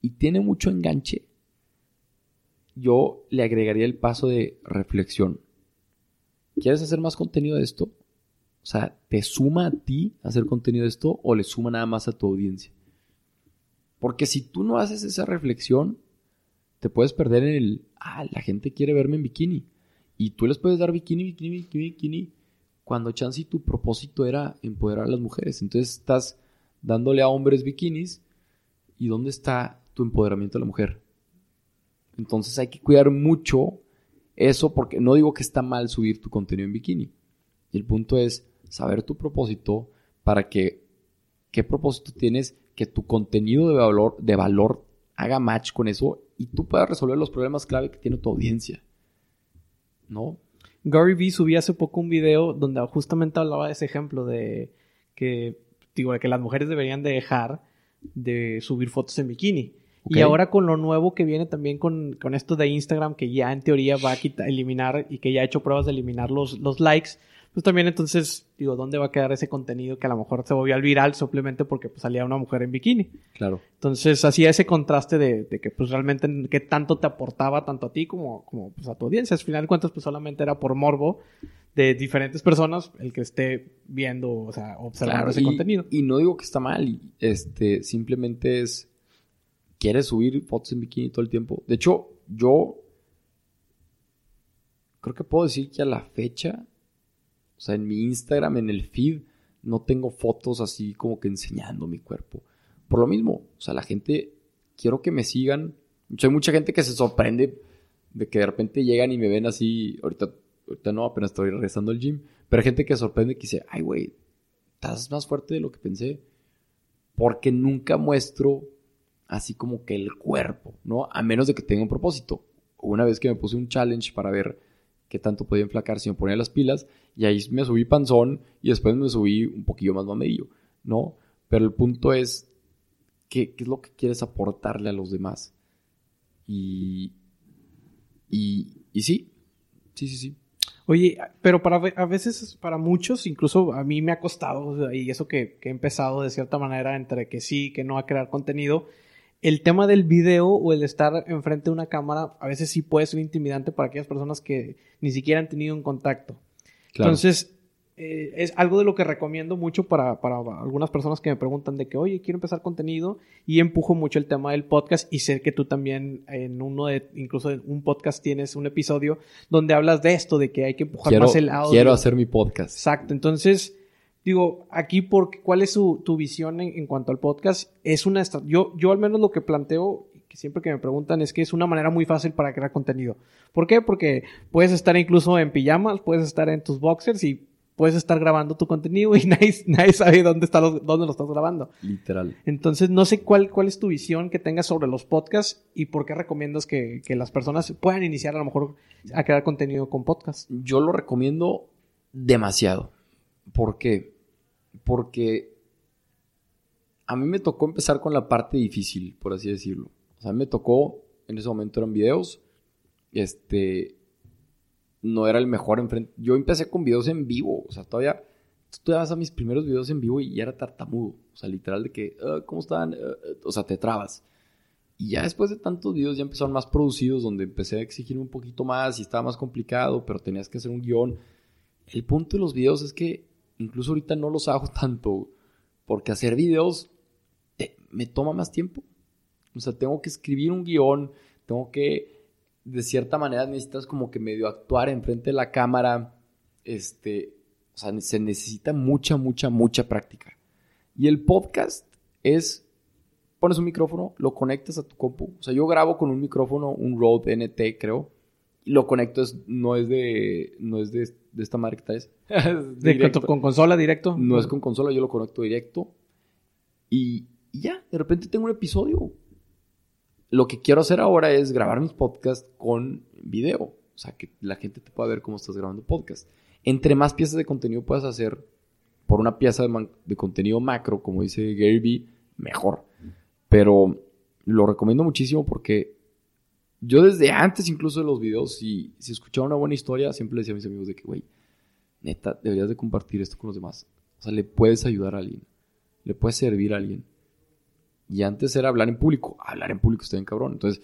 y tiene mucho enganche, yo le agregaría el paso de reflexión. ¿Quieres hacer más contenido de esto? O sea, ¿te suma a ti hacer contenido de esto o le suma nada más a tu audiencia? Porque si tú no haces esa reflexión, te puedes perder en el, ah, la gente quiere verme en bikini. Y tú les puedes dar bikini, bikini, bikini, bikini, cuando chance y tu propósito era empoderar a las mujeres. Entonces estás dándole a hombres bikinis y ¿dónde está tu empoderamiento de la mujer? Entonces hay que cuidar mucho eso porque no digo que está mal subir tu contenido en bikini. El punto es saber tu propósito para que qué propósito tienes que tu contenido de valor, de valor haga match con eso y tú puedas resolver los problemas clave que tiene tu audiencia. ¿No? Gary Vee subía hace poco un video donde justamente hablaba de ese ejemplo de que, digo, de que las mujeres deberían dejar de subir fotos en bikini. Y ahora con lo nuevo que viene también con, con, esto de Instagram, que ya en teoría va a quitar, eliminar y que ya ha hecho pruebas de eliminar los, los likes, pues también entonces, digo, ¿dónde va a quedar ese contenido que a lo mejor se volvió al viral simplemente porque pues, salía una mujer en bikini? Claro. Entonces hacía ese contraste de, de que pues realmente qué tanto te aportaba tanto a ti como, como pues, a tu audiencia. Al final de cuentas pues solamente era por morbo de diferentes personas el que esté viendo, o sea, observando ese contenido. Y no digo que está mal, este, simplemente es, ¿quieres subir fotos en bikini todo el tiempo? De hecho, yo creo que puedo decir que a la fecha o sea, en mi Instagram, en el feed, no tengo fotos así como que enseñando mi cuerpo. Por lo mismo, o sea, la gente, quiero que me sigan. hay mucha gente que se sorprende de que de repente llegan y me ven así, ahorita, ahorita no, apenas estoy regresando al gym, pero hay gente que sorprende que dice, ay, güey, estás más fuerte de lo que pensé. Porque nunca muestro así como que el cuerpo, ¿no? A menos de que tenga un propósito. Una vez que me puse un challenge para ver qué tanto podía enflacar si me ponía las pilas. Y ahí me subí panzón y después me subí un poquillo más mamello, ¿no? Pero el punto es, ¿qué, es lo que quieres aportarle a los demás? Y, y, y sí, sí, sí, sí. Oye, pero para a veces, para muchos, incluso a mí me ha costado, y eso que, que he empezado de cierta manera entre que sí, que no a crear contenido, el tema del video o el estar enfrente de una cámara a veces sí puede ser intimidante para aquellas personas que ni siquiera han tenido un contacto. Entonces, eh, es algo de lo que recomiendo mucho para, para, algunas personas que me preguntan de que, oye, quiero empezar contenido y empujo mucho el tema del podcast y sé que tú también en uno de, incluso en un podcast tienes un episodio donde hablas de esto, de que hay que empujar más el audio. Quiero hacer mi podcast. Exacto, entonces digo, aquí, por, ¿cuál es su, tu visión en, cuanto al podcast? Es una yo, yo al menos lo que planteo, que siempre que me preguntan, es que es una manera muy fácil para crear contenido. ¿Por qué? Porque puedes estar incluso en pijamas, puedes estar en tus boxers y puedes estar grabando tu contenido y nadie, nadie sabe dónde, está dónde lo estás grabando. Literal. Entonces, no sé cuál, cuál es tu visión que tengas sobre los podcasts y por qué recomiendas que, que las personas puedan iniciar a lo mejor a crear contenido con podcast. Yo lo recomiendo demasiado. ¿Por qué? Porque a mí me tocó empezar con la parte difícil, por así decirlo. O sea, me tocó, en ese momento eran videos, este, no era el mejor enfrente. Yo empecé con videos en vivo, o sea, todavía, tú te vas a mis primeros videos en vivo y ya era tartamudo. O sea, literal de que, ah, ¿cómo están? Ah, ah", o sea, te trabas. Y ya después de tantos videos ya empezaron más producidos, donde empecé a exigir un poquito más y estaba más complicado, pero tenías que hacer un guion. El punto de los videos es que incluso ahorita no los hago tanto porque hacer videos me toma más tiempo. O sea, tengo que escribir un guion, tengo que, de cierta manera, necesitas como que medio actuar enfrente de la cámara. Este, o sea, se necesita mucha, mucha, mucha práctica. Y el podcast es pones un micrófono, lo conectas a tu compu. O sea, yo grabo con un micrófono, un Rode NT, creo. Lo conecto, es, no es de. No es de, esta marca que es. ¿Con consola directo? No es con consola, yo lo conecto directo. Y, y ya, de repente tengo un episodio. Lo que quiero hacer ahora es grabar mis podcasts con video. O sea, que la gente te pueda ver cómo estás grabando podcast. Entre más piezas de contenido puedas hacer por una pieza de, contenido macro, como dice Gary Vee, mejor. Pero lo recomiendo muchísimo porque yo desde antes incluso de los videos, si, si escuchaba una buena historia, siempre decía a mis amigos de que, güey, neta, deberías de compartir esto con los demás. O sea, le puedes ayudar a alguien. Le puedes servir a alguien. Y antes era hablar en público. Hablar en público está bien cabrón. Entonces,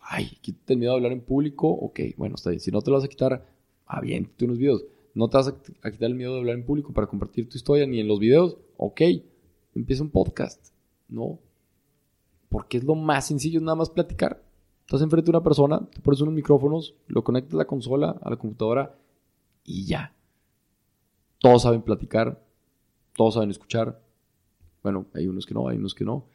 ay, quítate el miedo de hablar en público. Ok, bueno, está bien. Si no te lo vas a quitar, aviéntate unos videos. No te vas a, quitar el miedo de hablar en público para compartir tu historia ni en los videos. Ok, empieza un podcast. No. Porque es lo más sencillo, nada más platicar. Estás enfrente de una persona, te pones unos micrófonos, lo conectas a la consola, a la computadora y ya. Todos saben platicar, todos saben escuchar. Bueno, hay unos que no, hay unos que no.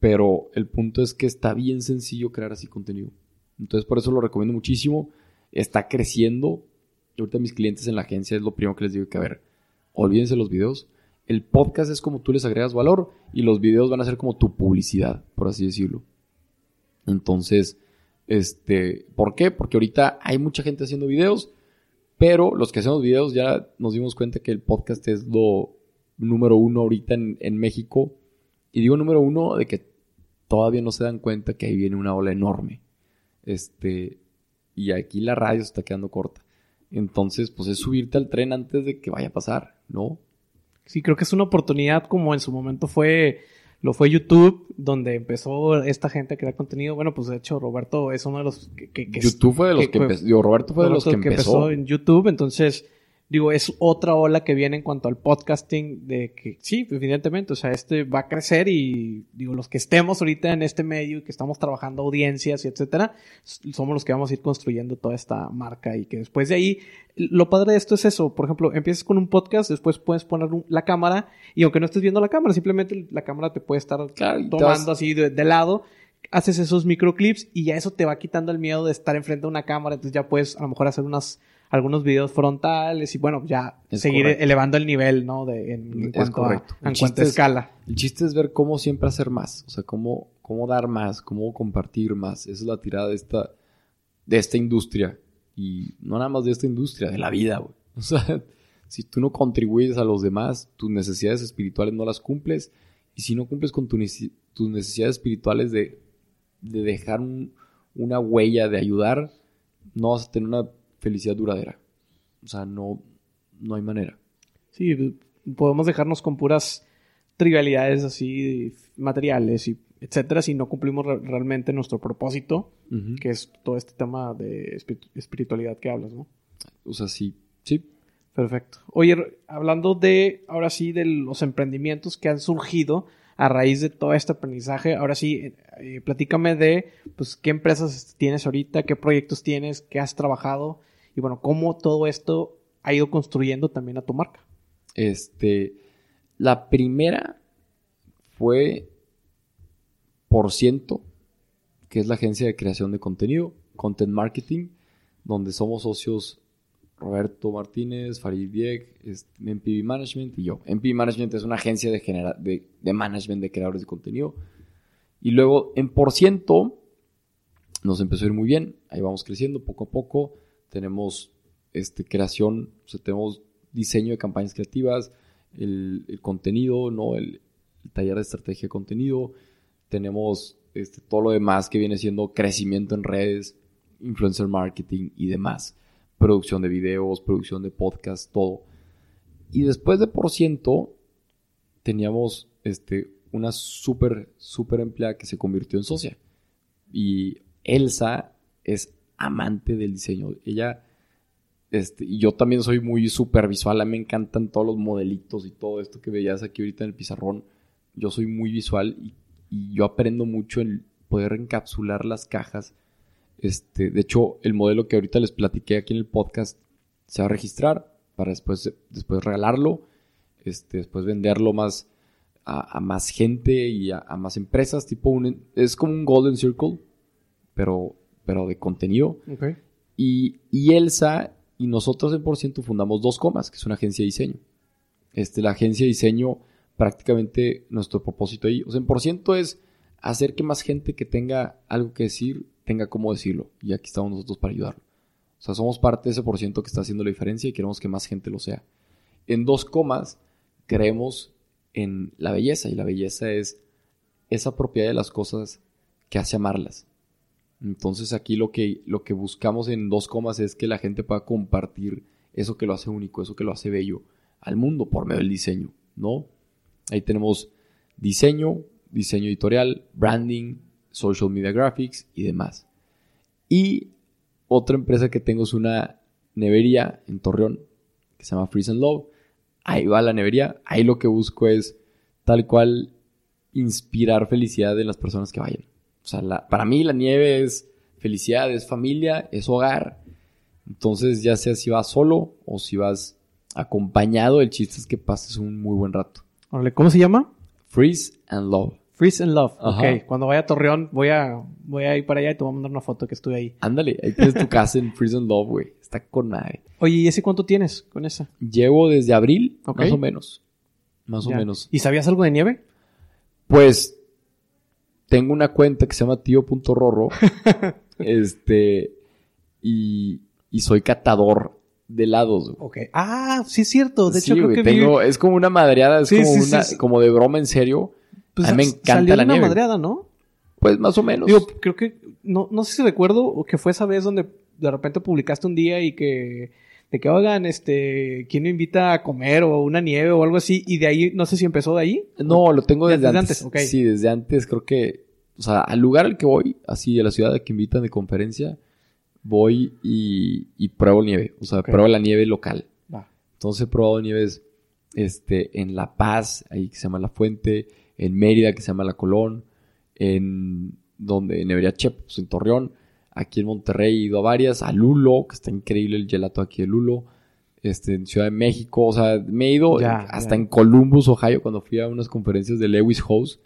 Pero el punto es que está bien sencillo crear así contenido. Entonces por eso lo recomiendo muchísimo. Está creciendo ahorita mis clientes en la agencia es lo primero que les digo que, a ver, olvídense los videos. El podcast es como tú les agregas valor y los videos van a ser como tu publicidad, por así decirlo. Entonces, este, ¿por qué? Porque ahorita hay mucha gente haciendo videos, pero los que hacemos videos ya nos dimos cuenta que el podcast es lo número uno ahorita en, en México. Y digo número uno de que todavía no se dan cuenta que ahí viene una ola enorme. Este, y aquí la radio se está quedando corta. Entonces, pues es subirte al tren antes de que vaya a pasar, ¿no? Sí, creo que es una oportunidad como en su momento fue lo fue YouTube, donde empezó esta gente a crear contenido. Bueno, pues de hecho Roberto es uno de los que... YouTube fue de los que, empezó. Roberto fue de los que, empezó. en YouTube, entonces digo, es otra ola que viene en cuanto al podcasting de que sí, evidentemente, o sea, este va a crecer y digo, los que estemos ahorita en este medio y que estamos trabajando audiencias y etcétera, somos los que vamos a ir construyendo toda esta marca y que después de ahí, lo padre de esto es eso, por ejemplo, empiezas con un podcast, después puedes poner la cámara y aunque no estés viendo la cámara, simplemente la cámara te puede estar tomando así de, de lado haces esos microclips y ya eso te va quitando el miedo de estar enfrente de una cámara, entonces ya puedes a lo mejor hacer unas algunos videos frontales y bueno, ya seguir elevando el nivel, ¿no? De, en, cuanto a, en cuanto a escala. El chiste es ver cómo siempre hacer más, o sea, cómo, cómo dar más, cómo compartir más. Esa es la tirada de esta, de esta industria. Y no nada más de esta industria, de la vida, güey. O sea, si tú no contribuyes a los demás, tus necesidades espirituales no las cumples. Y si no cumples con tus necesidades espirituales de, de dejar una huella, de ayudar, no vas a tener una felicidad duradera. O sea, no, no hay manera. Sí, podemos dejarnos con puras trivialidades así materiales y etcétera si no cumplimos realmente nuestro propósito, que es todo este tema de espiritualidad que hablas, ¿no? O sea, sí, sí. Perfecto. Oye, hablando de, ahora sí, de los emprendimientos que han surgido a raíz de todo este aprendizaje, ahora sí, eh, platícame de, pues, qué empresas tienes ahorita, qué proyectos tienes, qué has trabajado y bueno, cómo todo esto ha ido construyendo también a tu marca. Este, la primera fue por ciento, que es la agencia de creación de contenido, Content Marketing, donde somos socios Roberto Martínez, Farid Dieg, MPV Management y yo. MPV Management es una agencia de, de, de management de creadores de contenido. Y luego en por ciento nos empezó a ir muy bien, ahí vamos creciendo poco a poco tenemos este, creación, o sea, tenemos diseño de campañas creativas, el, contenido, ¿no? El, taller de estrategia de contenido, tenemos este, todo lo demás que viene siendo crecimiento en redes, influencer marketing y demás, producción de videos, producción de podcast, todo. Y después de por ciento, teníamos este, una súper, súper empleada que se convirtió en socia. Y Elsa es amante del diseño. Ella, este, y yo también soy muy supervisual, a mí me encantan todos los modelitos y todo esto que veías aquí ahorita en el pizarrón. Yo soy muy visual y, yo aprendo mucho en poder encapsular las cajas. Este, de hecho, el modelo que ahorita les platiqué aquí en el podcast se va a registrar para después, después regalarlo, este, después venderlo más a, más gente y a, más empresas, tipo es como un Golden Circle, pero, pero de contenido. Y, y, Elsa y nosotros en por ciento fundamos Dos Comas, que es una agencia de diseño. Este, la agencia de diseño, prácticamente nuestro propósito ahí, o sea, en por ciento es hacer que más gente que tenga algo que decir tenga cómo decirlo. Y aquí estamos nosotros para ayudarlo. O sea, somos parte de ese por ciento que está haciendo la diferencia y queremos que más gente lo sea. En dos comas, creemos en la belleza y la belleza es esa propiedad de las cosas que hace amarlas. Entonces aquí lo que, lo que buscamos en dos comas es que la gente pueda compartir eso que lo hace único, eso que lo hace bello al mundo por medio del diseño, ¿no? Ahí tenemos diseño, diseño editorial, branding, social media graphics y demás. Y otra empresa que tengo es una nevería en Torreón que se llama Freeze and Love. Ahí va la nevería. Ahí lo que busco es tal cual inspirar felicidad en las personas que vayan. O sea, para mí la nieve es felicidad, es familia, es hogar. Entonces, ya sea si vas solo o si vas acompañado, el chiste es que pases un muy buen rato. ¿cómo se llama? Freeze and Love. Freeze and Love. Ok, cuando vaya a Torreón voy a, voy a ir para allá y te voy a mandar una foto que estuve ahí. Ándale, ahí tienes tu casa en Freeze and Love, güey. Está con nadie. Oye, ¿y ese cuánto tienes con esa? Llevo desde abril, más o menos. Más o menos. ¿Y sabías algo de nieve? Pues tengo una cuenta que se llama tío.rorro. este. Y, y soy catador de helados. Ok. Ah, sí es cierto. De hecho, creo que tengo, es como una madreada, es como una, como de broma en serio. Pues a mí me encanta la una madreada, ¿no? Pues más o menos. Digo, creo que, no, no sé si recuerdo que fue esa vez donde de repente publicaste un día y que, de que, oigan, este, ¿quién me invita a comer o una nieve o algo así? Y de ahí, no sé si empezó de ahí. No, lo tengo desde, antes. Sí, desde antes creo que, o sea, al lugar al que voy, así, a la ciudad que invitan de conferencia, voy y, y pruebo nieve. O sea, pruebo la nieve local. Entonces he probado nieves, este, en La Paz, ahí que se llama La Fuente, en Mérida, que se llama La Colón, en donde en Everia pues en Torreón, aquí en Monterrey he ido a varias, a Lulo, que está increíble el gelato aquí de Lulo, este, en Ciudad de México, o sea, me he ido hasta en Columbus, Ohio, cuando fui a unas conferencias de Lewis House,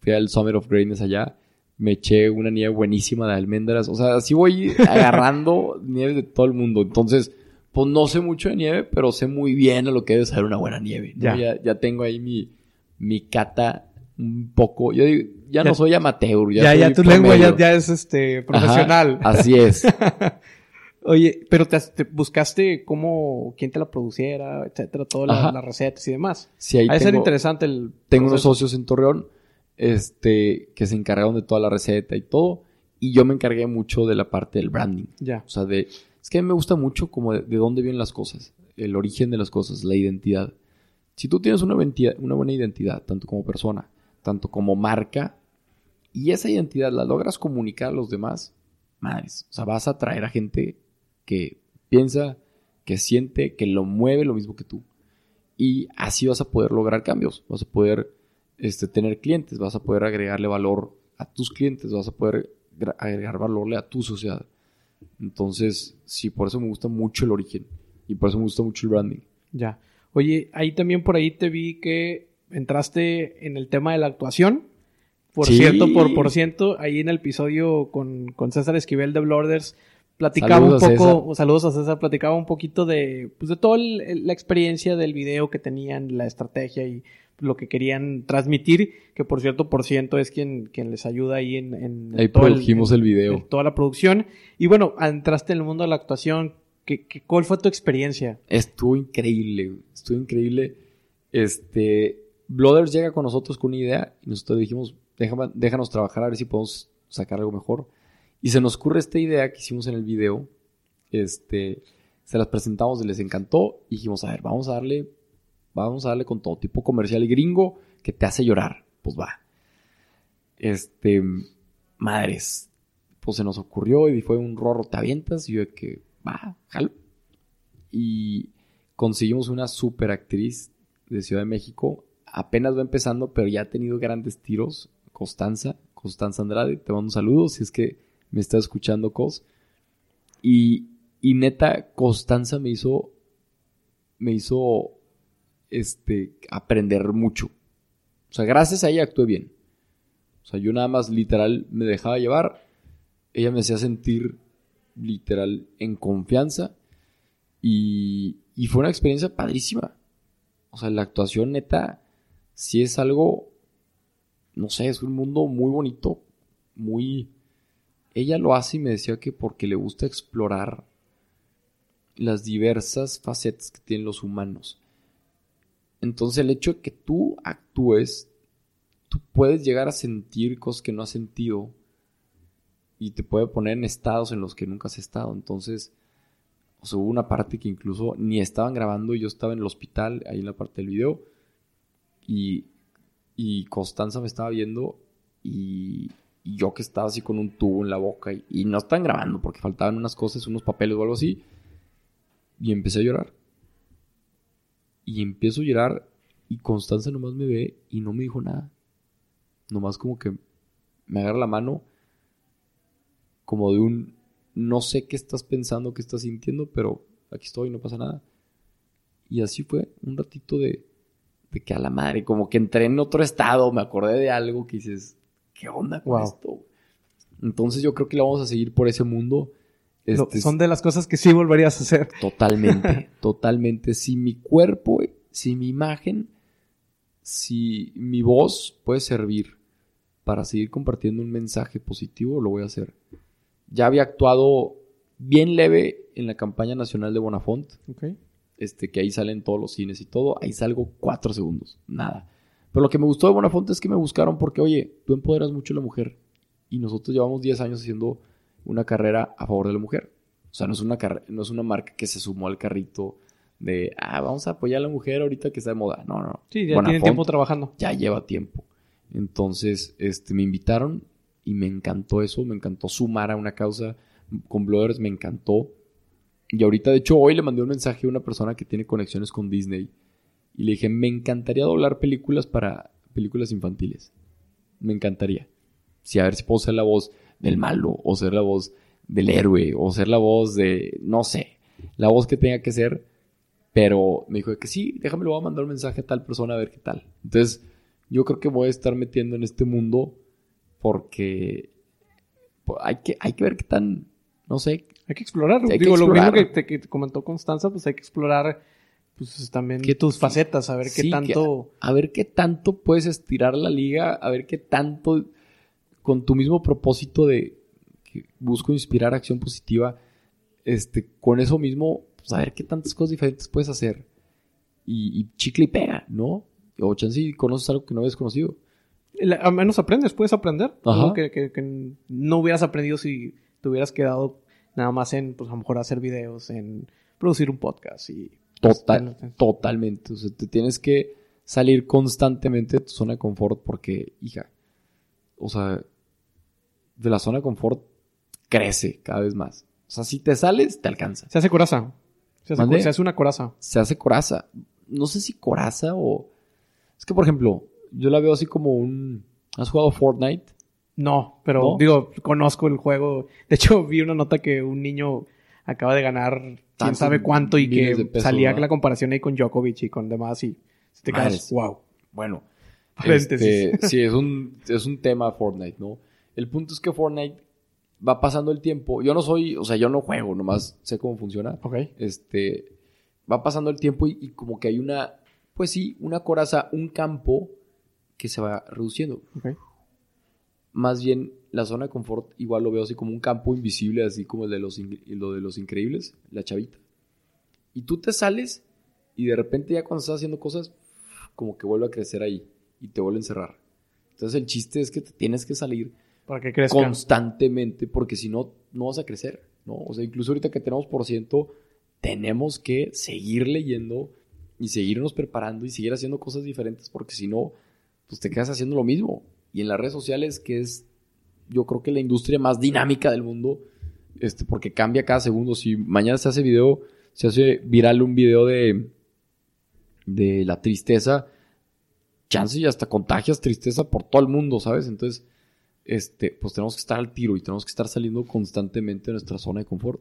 fui al Summer of Greatness allá, me eché una nieve buenísima de almendras, o sea, así voy agarrando nieve de todo el mundo, entonces, pues no sé mucho de nieve, pero sé muy bien a lo que debe ser una buena nieve, ya. ya, tengo ahí mi, mi cata un poco, yo digo, ya, no soy amateur, ya, ya, tu lengua ya, es este profesional. así es. Oye, pero te, buscaste cómo, quién te la produciera, etcétera, todas las recetas y demás. Sí, ahí ser interesante el. Tengo unos socios en Torreón, este, que se encargaron de toda la receta y todo, y yo me encargué mucho de la parte del branding. Ya. O sea, de, es que me gusta mucho como de, dónde vienen las cosas, el origen de las cosas, la identidad. Si tú tienes una, una buena identidad, tanto como persona, tanto como marca, y esa identidad la logras comunicar a los demás, madres, o sea, vas a atraer a gente que piensa, que siente, que lo mueve lo mismo que tú. Y así vas a poder lograr cambios, vas a poder este, tener clientes, vas a poder agregarle valor a tus clientes, vas a poder agregar valor a tu sociedad. Entonces, sí, por eso me gusta mucho el origen y por eso me gusta mucho el branding. Ya. Oye, ahí también por ahí te vi que entraste en el tema de la actuación. Por cierto, por, por ciento, ahí en el episodio con, con César Esquivel de Blorders, platicaba un poco, saludos a César, platicaba un poquito de, pues de toda la experiencia del video que tenían, la estrategia y lo que querían transmitir, que por cierto, por ciento es quien, quien les ayuda ahí en, en ahí produjimos el, video. toda la producción. Y bueno, entraste en el mundo de la actuación. ¿Qué, qué, cuál fue tu experiencia? Estuvo increíble, estuvo increíble. Este, Blooders llega con nosotros con una idea y nosotros dijimos, déjanos trabajar a ver si podemos sacar algo mejor. Y se nos ocurre esta idea que hicimos en el video. Este, se las presentamos y les encantó. Y dijimos, a ver, vamos a darle, vamos a darle con todo tipo comercial gringo que te hace llorar. Pues va. Este, madres. Pues se nos ocurrió y fue un rorro, te avientas. Y yo de que, va, jalo. Y conseguimos una super actriz de Ciudad de México apenas va empezando, pero ya ha tenido grandes tiros. Constanza, Constanza Andrade, te mando un saludo si es que me estás escuchando, Cos. Y, y neta, Constanza me hizo, me hizo, este, aprender mucho. O sea, gracias a ella actué bien. O sea, yo nada más literal me dejaba llevar. Ella me hacía sentir literal en confianza. Y, y fue una experiencia padrísima. O sea, la actuación neta, sí es algo, no sé, es un mundo muy bonito, muy... Ella lo hace y me decía que porque le gusta explorar las diversas facetas que tienen los humanos. Entonces el hecho de que tú actúes, tú puedes llegar a sentir cosas que no has sentido y te puede poner en estados en los que nunca has estado. Entonces, o sea, hubo una parte que incluso ni estaban grabando yo estaba en el hospital, ahí en la parte del video, y, y Constanza me estaba viendo y, yo que estaba así con un tubo en la boca y, no estaban grabando porque faltaban unas cosas, unos papeles o algo así, y empecé a llorar. Y empiezo a llorar y Constanza nomás me ve y no me dijo nada. Nomás como que me agarra la mano como de un no sé qué estás pensando, qué estás sintiendo, pero aquí estoy, no pasa nada. Y así fue, un ratito de, de que a la madre, como que entré en otro estado, me acordé de algo que dices, ¿qué onda con esto? Entonces yo creo que le vamos a seguir por ese mundo este, son de las cosas que sí volverías a hacer. Totalmente, totalmente. Si mi cuerpo, si mi imagen, si mi voz puede servir para seguir compartiendo un mensaje positivo, lo voy a hacer. Ya había actuado bien leve en la campaña nacional de Bonafont. Este, que ahí salen todos los cines y todo. Ahí salgo cuatro segundos. Nada. Pero lo que me gustó de Bonafont es que me buscaron porque, oye, tú empoderas mucho a la mujer. Y nosotros llevamos 10 años haciendo una carrera a favor de la mujer. O sea, no es una, no es una marca que se sumó al carrito de, ah, vamos a apoyar a la mujer ahorita que está de moda. No, no. Sí, ya tiene tiempo trabajando. Ya lleva tiempo. Entonces, este, me invitaron y me encantó eso, me encantó sumar a una causa con bloggers, me encantó. Y ahorita, de hecho, hoy le mandé un mensaje a una persona que tiene conexiones con Disney y le dije, me encantaría doblar películas para películas infantiles. Me encantaría. Sí, a ver si puedo ser la voz del malo, o ser la voz del héroe, o ser la voz de, no sé, la voz que tenga que ser. Pero me dijo que sí, déjame, lo voy a mandar un mensaje a tal persona a ver qué tal. Entonces, yo creo que voy a estar metiendo en este mundo porque pues, hay que, hay que ver qué tan, no sé. Hay que explorar. Digo, lo mismo que te, comentó Constanza, pues hay que explorar pues también tus facetas, a ver qué tanto... a ver qué tanto puedes estirar la liga, a ver qué tanto con tu mismo propósito de que busco inspirar acción positiva, este, con eso mismo, pues, qué tantas cosas diferentes puedes hacer. Y, chicle y pega, ¿no? O chance conoces algo que no habías conocido. Al menos aprendes, puedes aprender. Que, que, no hubieras aprendido si te hubieras quedado nada más en, pues a lo mejor hacer videos, en producir un podcast y... Pues, Total, totalmente. O sea, te tienes que salir constantemente de tu zona de confort porque, hija, o sea, de la zona de confort crece cada vez más. O sea, si te sales, te alcanza. Se hace coraza. Se hace, una coraza. Se hace coraza. No sé si coraza o... Es que, por ejemplo, yo la veo así como un... ¿Has jugado Fortnite? No, pero digo, conozco el juego. De hecho, vi una nota que un niño acaba de ganar quién sabe cuánto y que salía la comparación ahí con Djokovic y con demás y te quedas, wow. Bueno, este, sí, es un, es un tema Fortnite, ¿no? El punto es que Fortnite va pasando el tiempo. Yo no soy, o sea, yo no juego, nomás sé cómo funciona. Ok. Este, va pasando el tiempo y, como que hay una, pues sí, una coraza, un campo que se va reduciendo. Ok. Más bien, la zona de confort igual lo veo así como un campo invisible, así como el de los, lo de los increíbles, la chavita. Y tú te sales y de repente ya cuando estás haciendo cosas, como que vuelve a crecer ahí y te vuelve a encerrar. Entonces el chiste es que te tienes que salir para que Constantemente, porque si no, no vas a crecer, ¿no? O sea, incluso ahorita que tenemos por ciento, tenemos que seguir leyendo y seguirnos preparando y seguir haciendo cosas diferentes, porque si no, pues te quedas haciendo lo mismo. Y en las redes sociales, que es, yo creo que la industria más dinámica del mundo, este, porque cambia cada segundo. Si mañana se hace video, se hace viral un video de, de la tristeza, chance y hasta contagias tristeza por todo el mundo, ¿sabes? Entonces, este, pues tenemos que estar al tiro y tenemos que estar saliendo constantemente de nuestra zona de confort.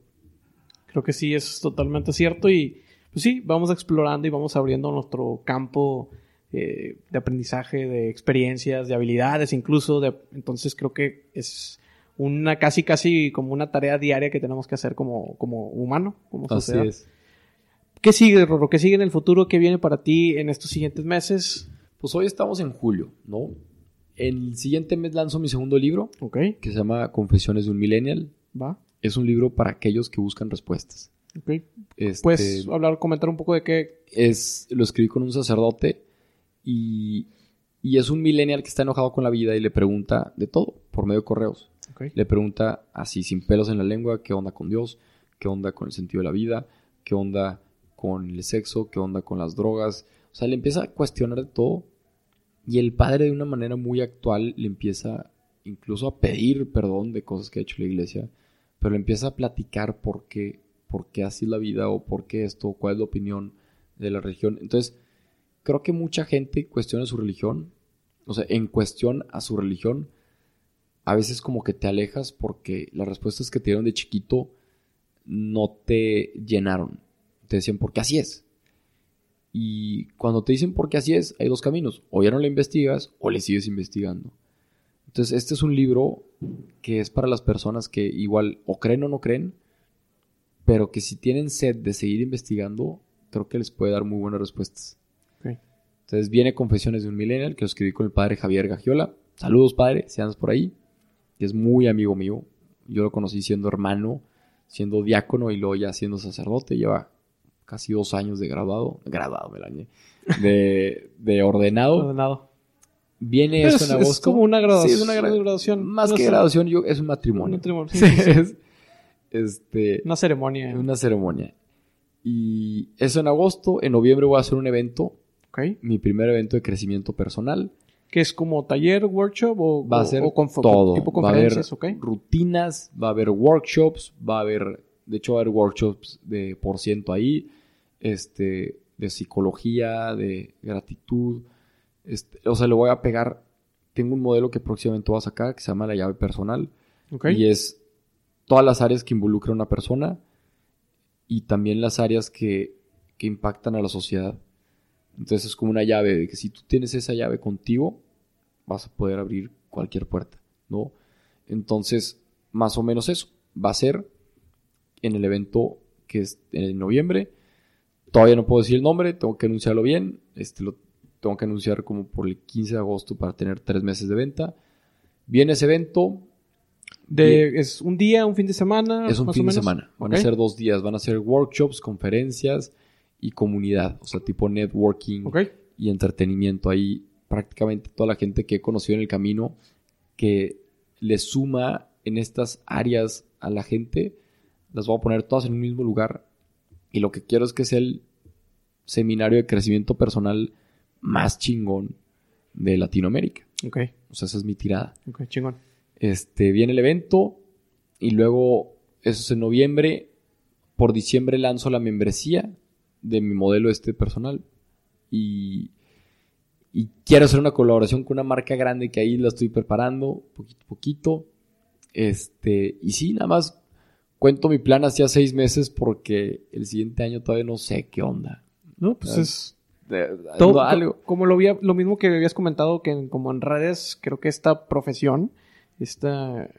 Creo que sí, es totalmente cierto y pues sí, vamos explorando y vamos abriendo nuestro campo eh, de aprendizaje, de experiencias, de habilidades incluso. De, entonces creo que es una casi, casi como una tarea diaria que tenemos que hacer como, como humano, como sociedad. Así es. ¿Qué sigue, Rorro? ¿Qué sigue en el futuro? ¿Qué viene para ti en estos siguientes meses? Pues hoy estamos en julio, ¿no? El siguiente mes lanzo mi segundo libro, que se llama Confesiones de un Millennial. Va. Es un libro para aquellos que buscan respuestas. Ok. Este, ¿Puedes hablar, comentar un poco de qué? Es, lo escribí con un sacerdote y, y, es un millennial que está enojado con la vida y le pregunta de todo por medio de correos. Le pregunta así, sin pelos en la lengua, qué onda con Dios, qué onda con el sentido de la vida, qué onda con el sexo, qué onda con las drogas. O sea, le empieza a cuestionar de todo y el padre de una manera muy actual le empieza incluso a pedir perdón de cosas que ha hecho la iglesia, pero le empieza a platicar por qué, por qué así es la vida o por qué esto, cuál es la opinión de la religión. Entonces, creo que mucha gente cuestiona su religión, o sea, en cuestión a su religión, a veces como que te alejas porque las respuestas que te dieron de chiquito no te llenaron. Te decían, porque así es. Y cuando te dicen por qué así es, hay dos caminos. O ya no le investigas o le sigues investigando. Entonces, este es un libro que es para las personas que igual o creen o no creen, pero que si tienen sed de seguir investigando, creo que les puede dar muy buenas respuestas. Entonces, viene Confesiones de un Millennial, que lo escribí con el padre Javier Gagiola. Saludos, padre, si andas por ahí. Que es muy amigo mío. Yo lo conocí siendo hermano, siendo diácono y luego ya siendo sacerdote. Lleva casi dos años de graduado, graduado me año, de, de ordenado. Ordenado. Viene eso en agosto. Es como una graduación. Sí, es una graduación. Más que graduación, yo, es un matrimonio. Un matrimonio, sí, este, una ceremonia. Una ceremonia. Y eso en agosto. En noviembre voy a hacer un evento. Okay. Mi primer evento de crecimiento personal. Que es como taller, workshop o, va a ser todo. tipo conferencias, va a haber rutinas, va a haber workshops, va a haber, de hecho va a haber workshops de por ciento ahí este, de psicología, de gratitud. Este, o sea, le voy a pegar. Tengo un modelo que próximamente voy a sacar que se llama la llave personal. Y es todas las áreas que involucran a una persona y también las áreas que, que impactan a la sociedad. Entonces es como una llave de que si tú tienes esa llave contigo, vas a poder abrir cualquier puerta, ¿no? Entonces, más o menos eso. Va a ser en el evento que es en noviembre Todavía no puedo decir el nombre, tengo que anunciarlo bien. Este lo tengo que anunciar como por el 15 de agosto para tener tres meses de venta. Viene ese evento. De, ¿Es un día, un fin de semana? Es un fin de semana. Van a ser dos días. Van a ser workshops, conferencias y comunidad. O sea, tipo networking y entretenimiento. Ahí prácticamente toda la gente que he conocido en el camino que le suma en estas áreas a la gente, las voy a poner todas en un mismo lugar y lo que quiero es que sea el seminario de crecimiento personal más chingón de Latinoamérica. Ok. O sea, esa es mi tirada. Ok, chingón. Este, viene el evento y luego, eso es en noviembre. Por diciembre lanzo la membresía de mi modelo este personal. Y, y quiero hacer una colaboración con una marca grande que ahí la estoy preparando, poquito a poquito. Este, y sí, nada más cuento mi plan hacia seis meses porque el siguiente año todavía no sé qué onda. No, pues es todo algo. Como lo, había, lo mismo que habías comentado que como en redes, creo que esta profesión esta,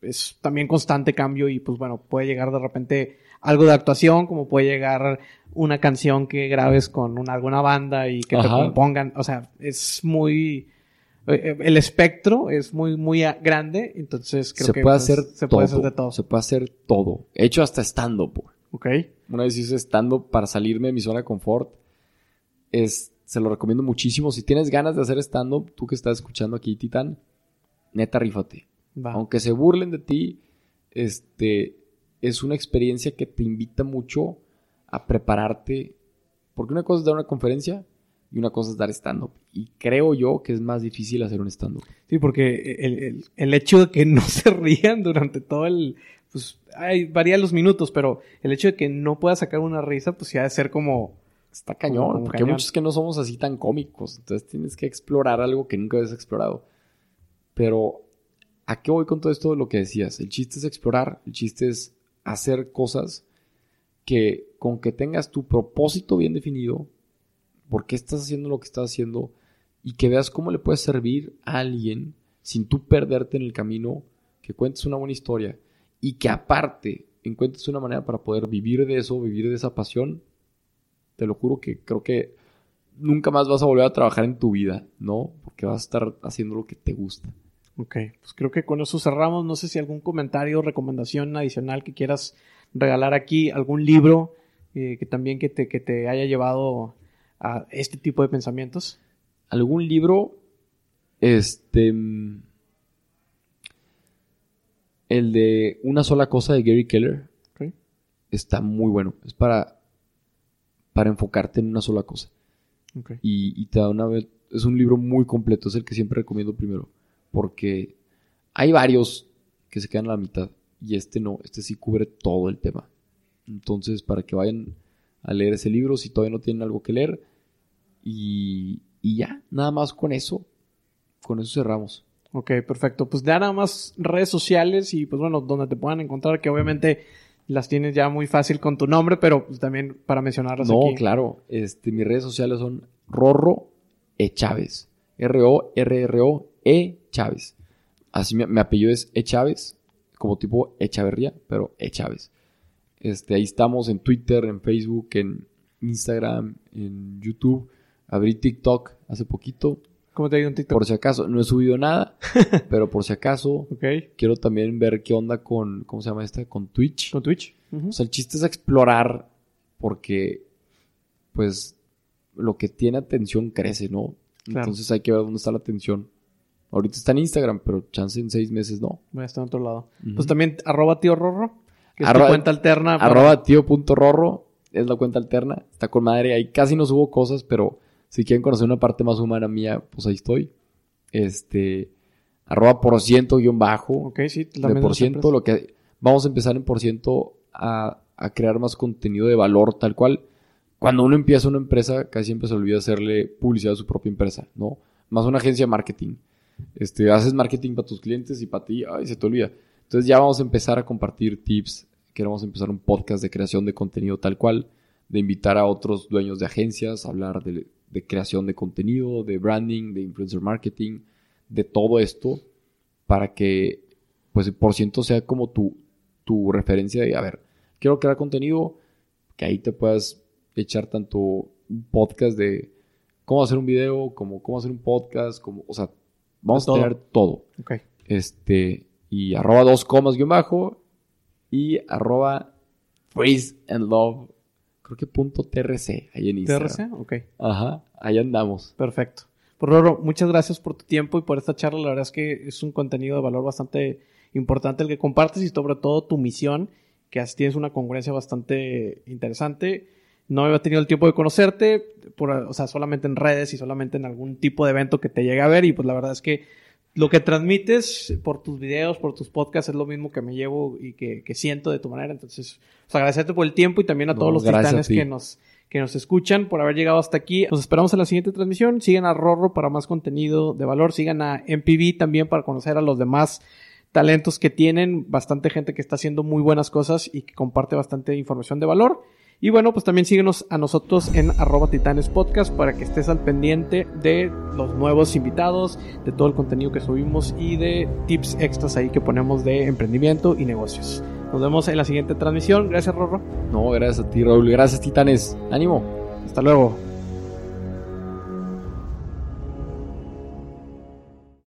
es también constante cambio y pues bueno, puede llegar de repente algo de actuación, como puede llegar una canción que grabes con alguna banda y que te compongan. O sea, es muy eh, eh, el espectro es muy, muy grande, entonces creo se que puede pues, hacer se puede hacer de todo. Se puede hacer todo. He hecho hasta stand-up. Ok. Una vez hice stand-up para salirme de mi zona de confort. Es, se lo recomiendo muchísimo. Si tienes ganas de hacer stand-up, tú que estás escuchando aquí, Titán, neta, rífate. Aunque se burlen de ti, este, es una experiencia que te invita mucho a prepararte. Porque una cosa es dar una conferencia y una cosa es dar stand-up. Y creo yo que es más difícil hacer un stand-up. Sí, porque el, hecho de que no se rían durante todo el... Pues hay, varía los minutos, pero el hecho de que no pueda sacar una risa, pues ya de ser como... Está cañón, porque hay muchos que no somos así tan cómicos. Entonces tienes que explorar algo que nunca habías explorado. Pero, ¿a qué voy con todo esto de lo que decías? El chiste es explorar, el chiste es hacer cosas que con que tengas tu propósito bien definido, por qué estás haciendo lo que estás haciendo y que veas cómo le puedes servir a alguien sin tú perderte en el camino, que cuentes una buena historia y que aparte encuentres una manera para poder vivir de eso, vivir de esa pasión, te lo juro que creo que nunca más vas a volver a trabajar en tu vida, ¿no? Porque vas a estar haciendo lo que te gusta. Ok, pues creo que con eso cerramos. No sé si algún comentario o recomendación adicional que quieras regalar aquí, algún libro eh, que también que te, que te haya llevado a este tipo de pensamientos. ¿Algún libro? Este... El de Una sola cosa de Gary Keller. Está muy bueno. Es para, para enfocarte en una sola cosa. Y, te da una vez. Es un libro muy completo. Es el que siempre recomiendo primero. Porque hay varios que se quedan a la mitad. Y este no. Este sí cubre todo el tema. Entonces, para que vayan a leer ese libro, si todavía no tienen algo que leer. Y, y ya, nada más con eso. Con eso cerramos. Ok, perfecto. Pues ya nada más redes sociales y pues bueno, donde te puedan encontrar, que obviamente las tienes ya muy fácil con tu nombre, pero pues también para mencionarlas no, claro. Este, mis redes sociales son Rorro E. Chávez. R-O-R-R-O-E Chávez. Así mi, apellido es E. Chávez, como tipo Echaverría, pero E. Chávez. Este, ahí estamos en Twitter, en Facebook, en Instagram, en YouTube. Abrí TikTok hace poquito. ¿Cómo te ha ido en TikTok? Por si acaso, no he subido nada, pero por si acaso, quiero también ver qué onda con, ¿cómo se llama esta? Con Twitch. Con Twitch. O sea, el chiste es explorar porque, pues, lo que tiene atención crece, ¿no? Entonces hay que ver dónde está la atención. Ahorita está en Instagram, pero chance en seis meses no. Voy a estar en otro lado. Pues también, arroba tío Rorro, que es tu cuenta alterna. Arroba tío punto Rorro, es la cuenta alterna. Está con madre. Ahí casi no subo cosas, pero si quieren conocer una parte más humana mía, pues ahí estoy. Este, arroba por ciento guion bajo. Ok, sí, de por ciento, lo que, vamos a empezar en por ciento a, crear más contenido de valor, tal cual. Cuando uno empieza una empresa, casi siempre se olvida hacerle publicidad a su propia empresa, ¿no? Más una agencia de marketing. Este, haces marketing para tus clientes y para ti, ay, se te olvida. Entonces ya vamos a empezar a compartir tips. Queremos empezar un podcast de creación de contenido tal cual, de invitar a otros dueños de agencias a hablar de, creación de contenido, de branding, de influencer marketing, de todo esto, para que pues por ciento sea como tu, tu referencia de, a ver, quiero crear contenido, que ahí te puedas echar tanto un podcast de cómo hacer un video, como cómo hacer un podcast, como, o sea, vamos a tener todo. Okay. Este, y arroba dos comas guion bajo y arroba praise and love creo que punto TRC, ahí en Instagram. TRC, ok. Ajá, ahí andamos. Perfecto. Por pues, Roro, muchas gracias por tu tiempo y por esta charla. La verdad es que es un contenido de valor bastante importante el que compartes y sobre todo tu misión, que así tienes una congruencia bastante interesante. No había tenido el tiempo de conocerte, por, o sea, solamente en redes y solamente en algún tipo de evento que te llegue a ver y pues la verdad es que lo que transmites por tus videos, por tus podcasts, es lo mismo que me llevo y que, siento de tu manera. Entonces, pues agradecerte por el tiempo y también a todos los titanes que nos, que nos escuchan por haber llegado hasta aquí. Nos esperamos en la siguiente transmisión. Sigan a Rorro para más contenido de valor. Sigan a MPV también para conocer a los demás talentos que tienen. Bastante gente que está haciendo muy buenas cosas y que comparte bastante información de valor. Y bueno, pues también síguenos a nosotros en arroba titanes podcast para que estés al pendiente de los nuevos invitados, de todo el contenido que subimos y de tips extras ahí que ponemos de emprendimiento y negocios. Nos vemos en la siguiente transmisión. Gracias, Rorro. No, gracias a ti, Raúl. Gracias, Titanes. Ánimo. Hasta luego.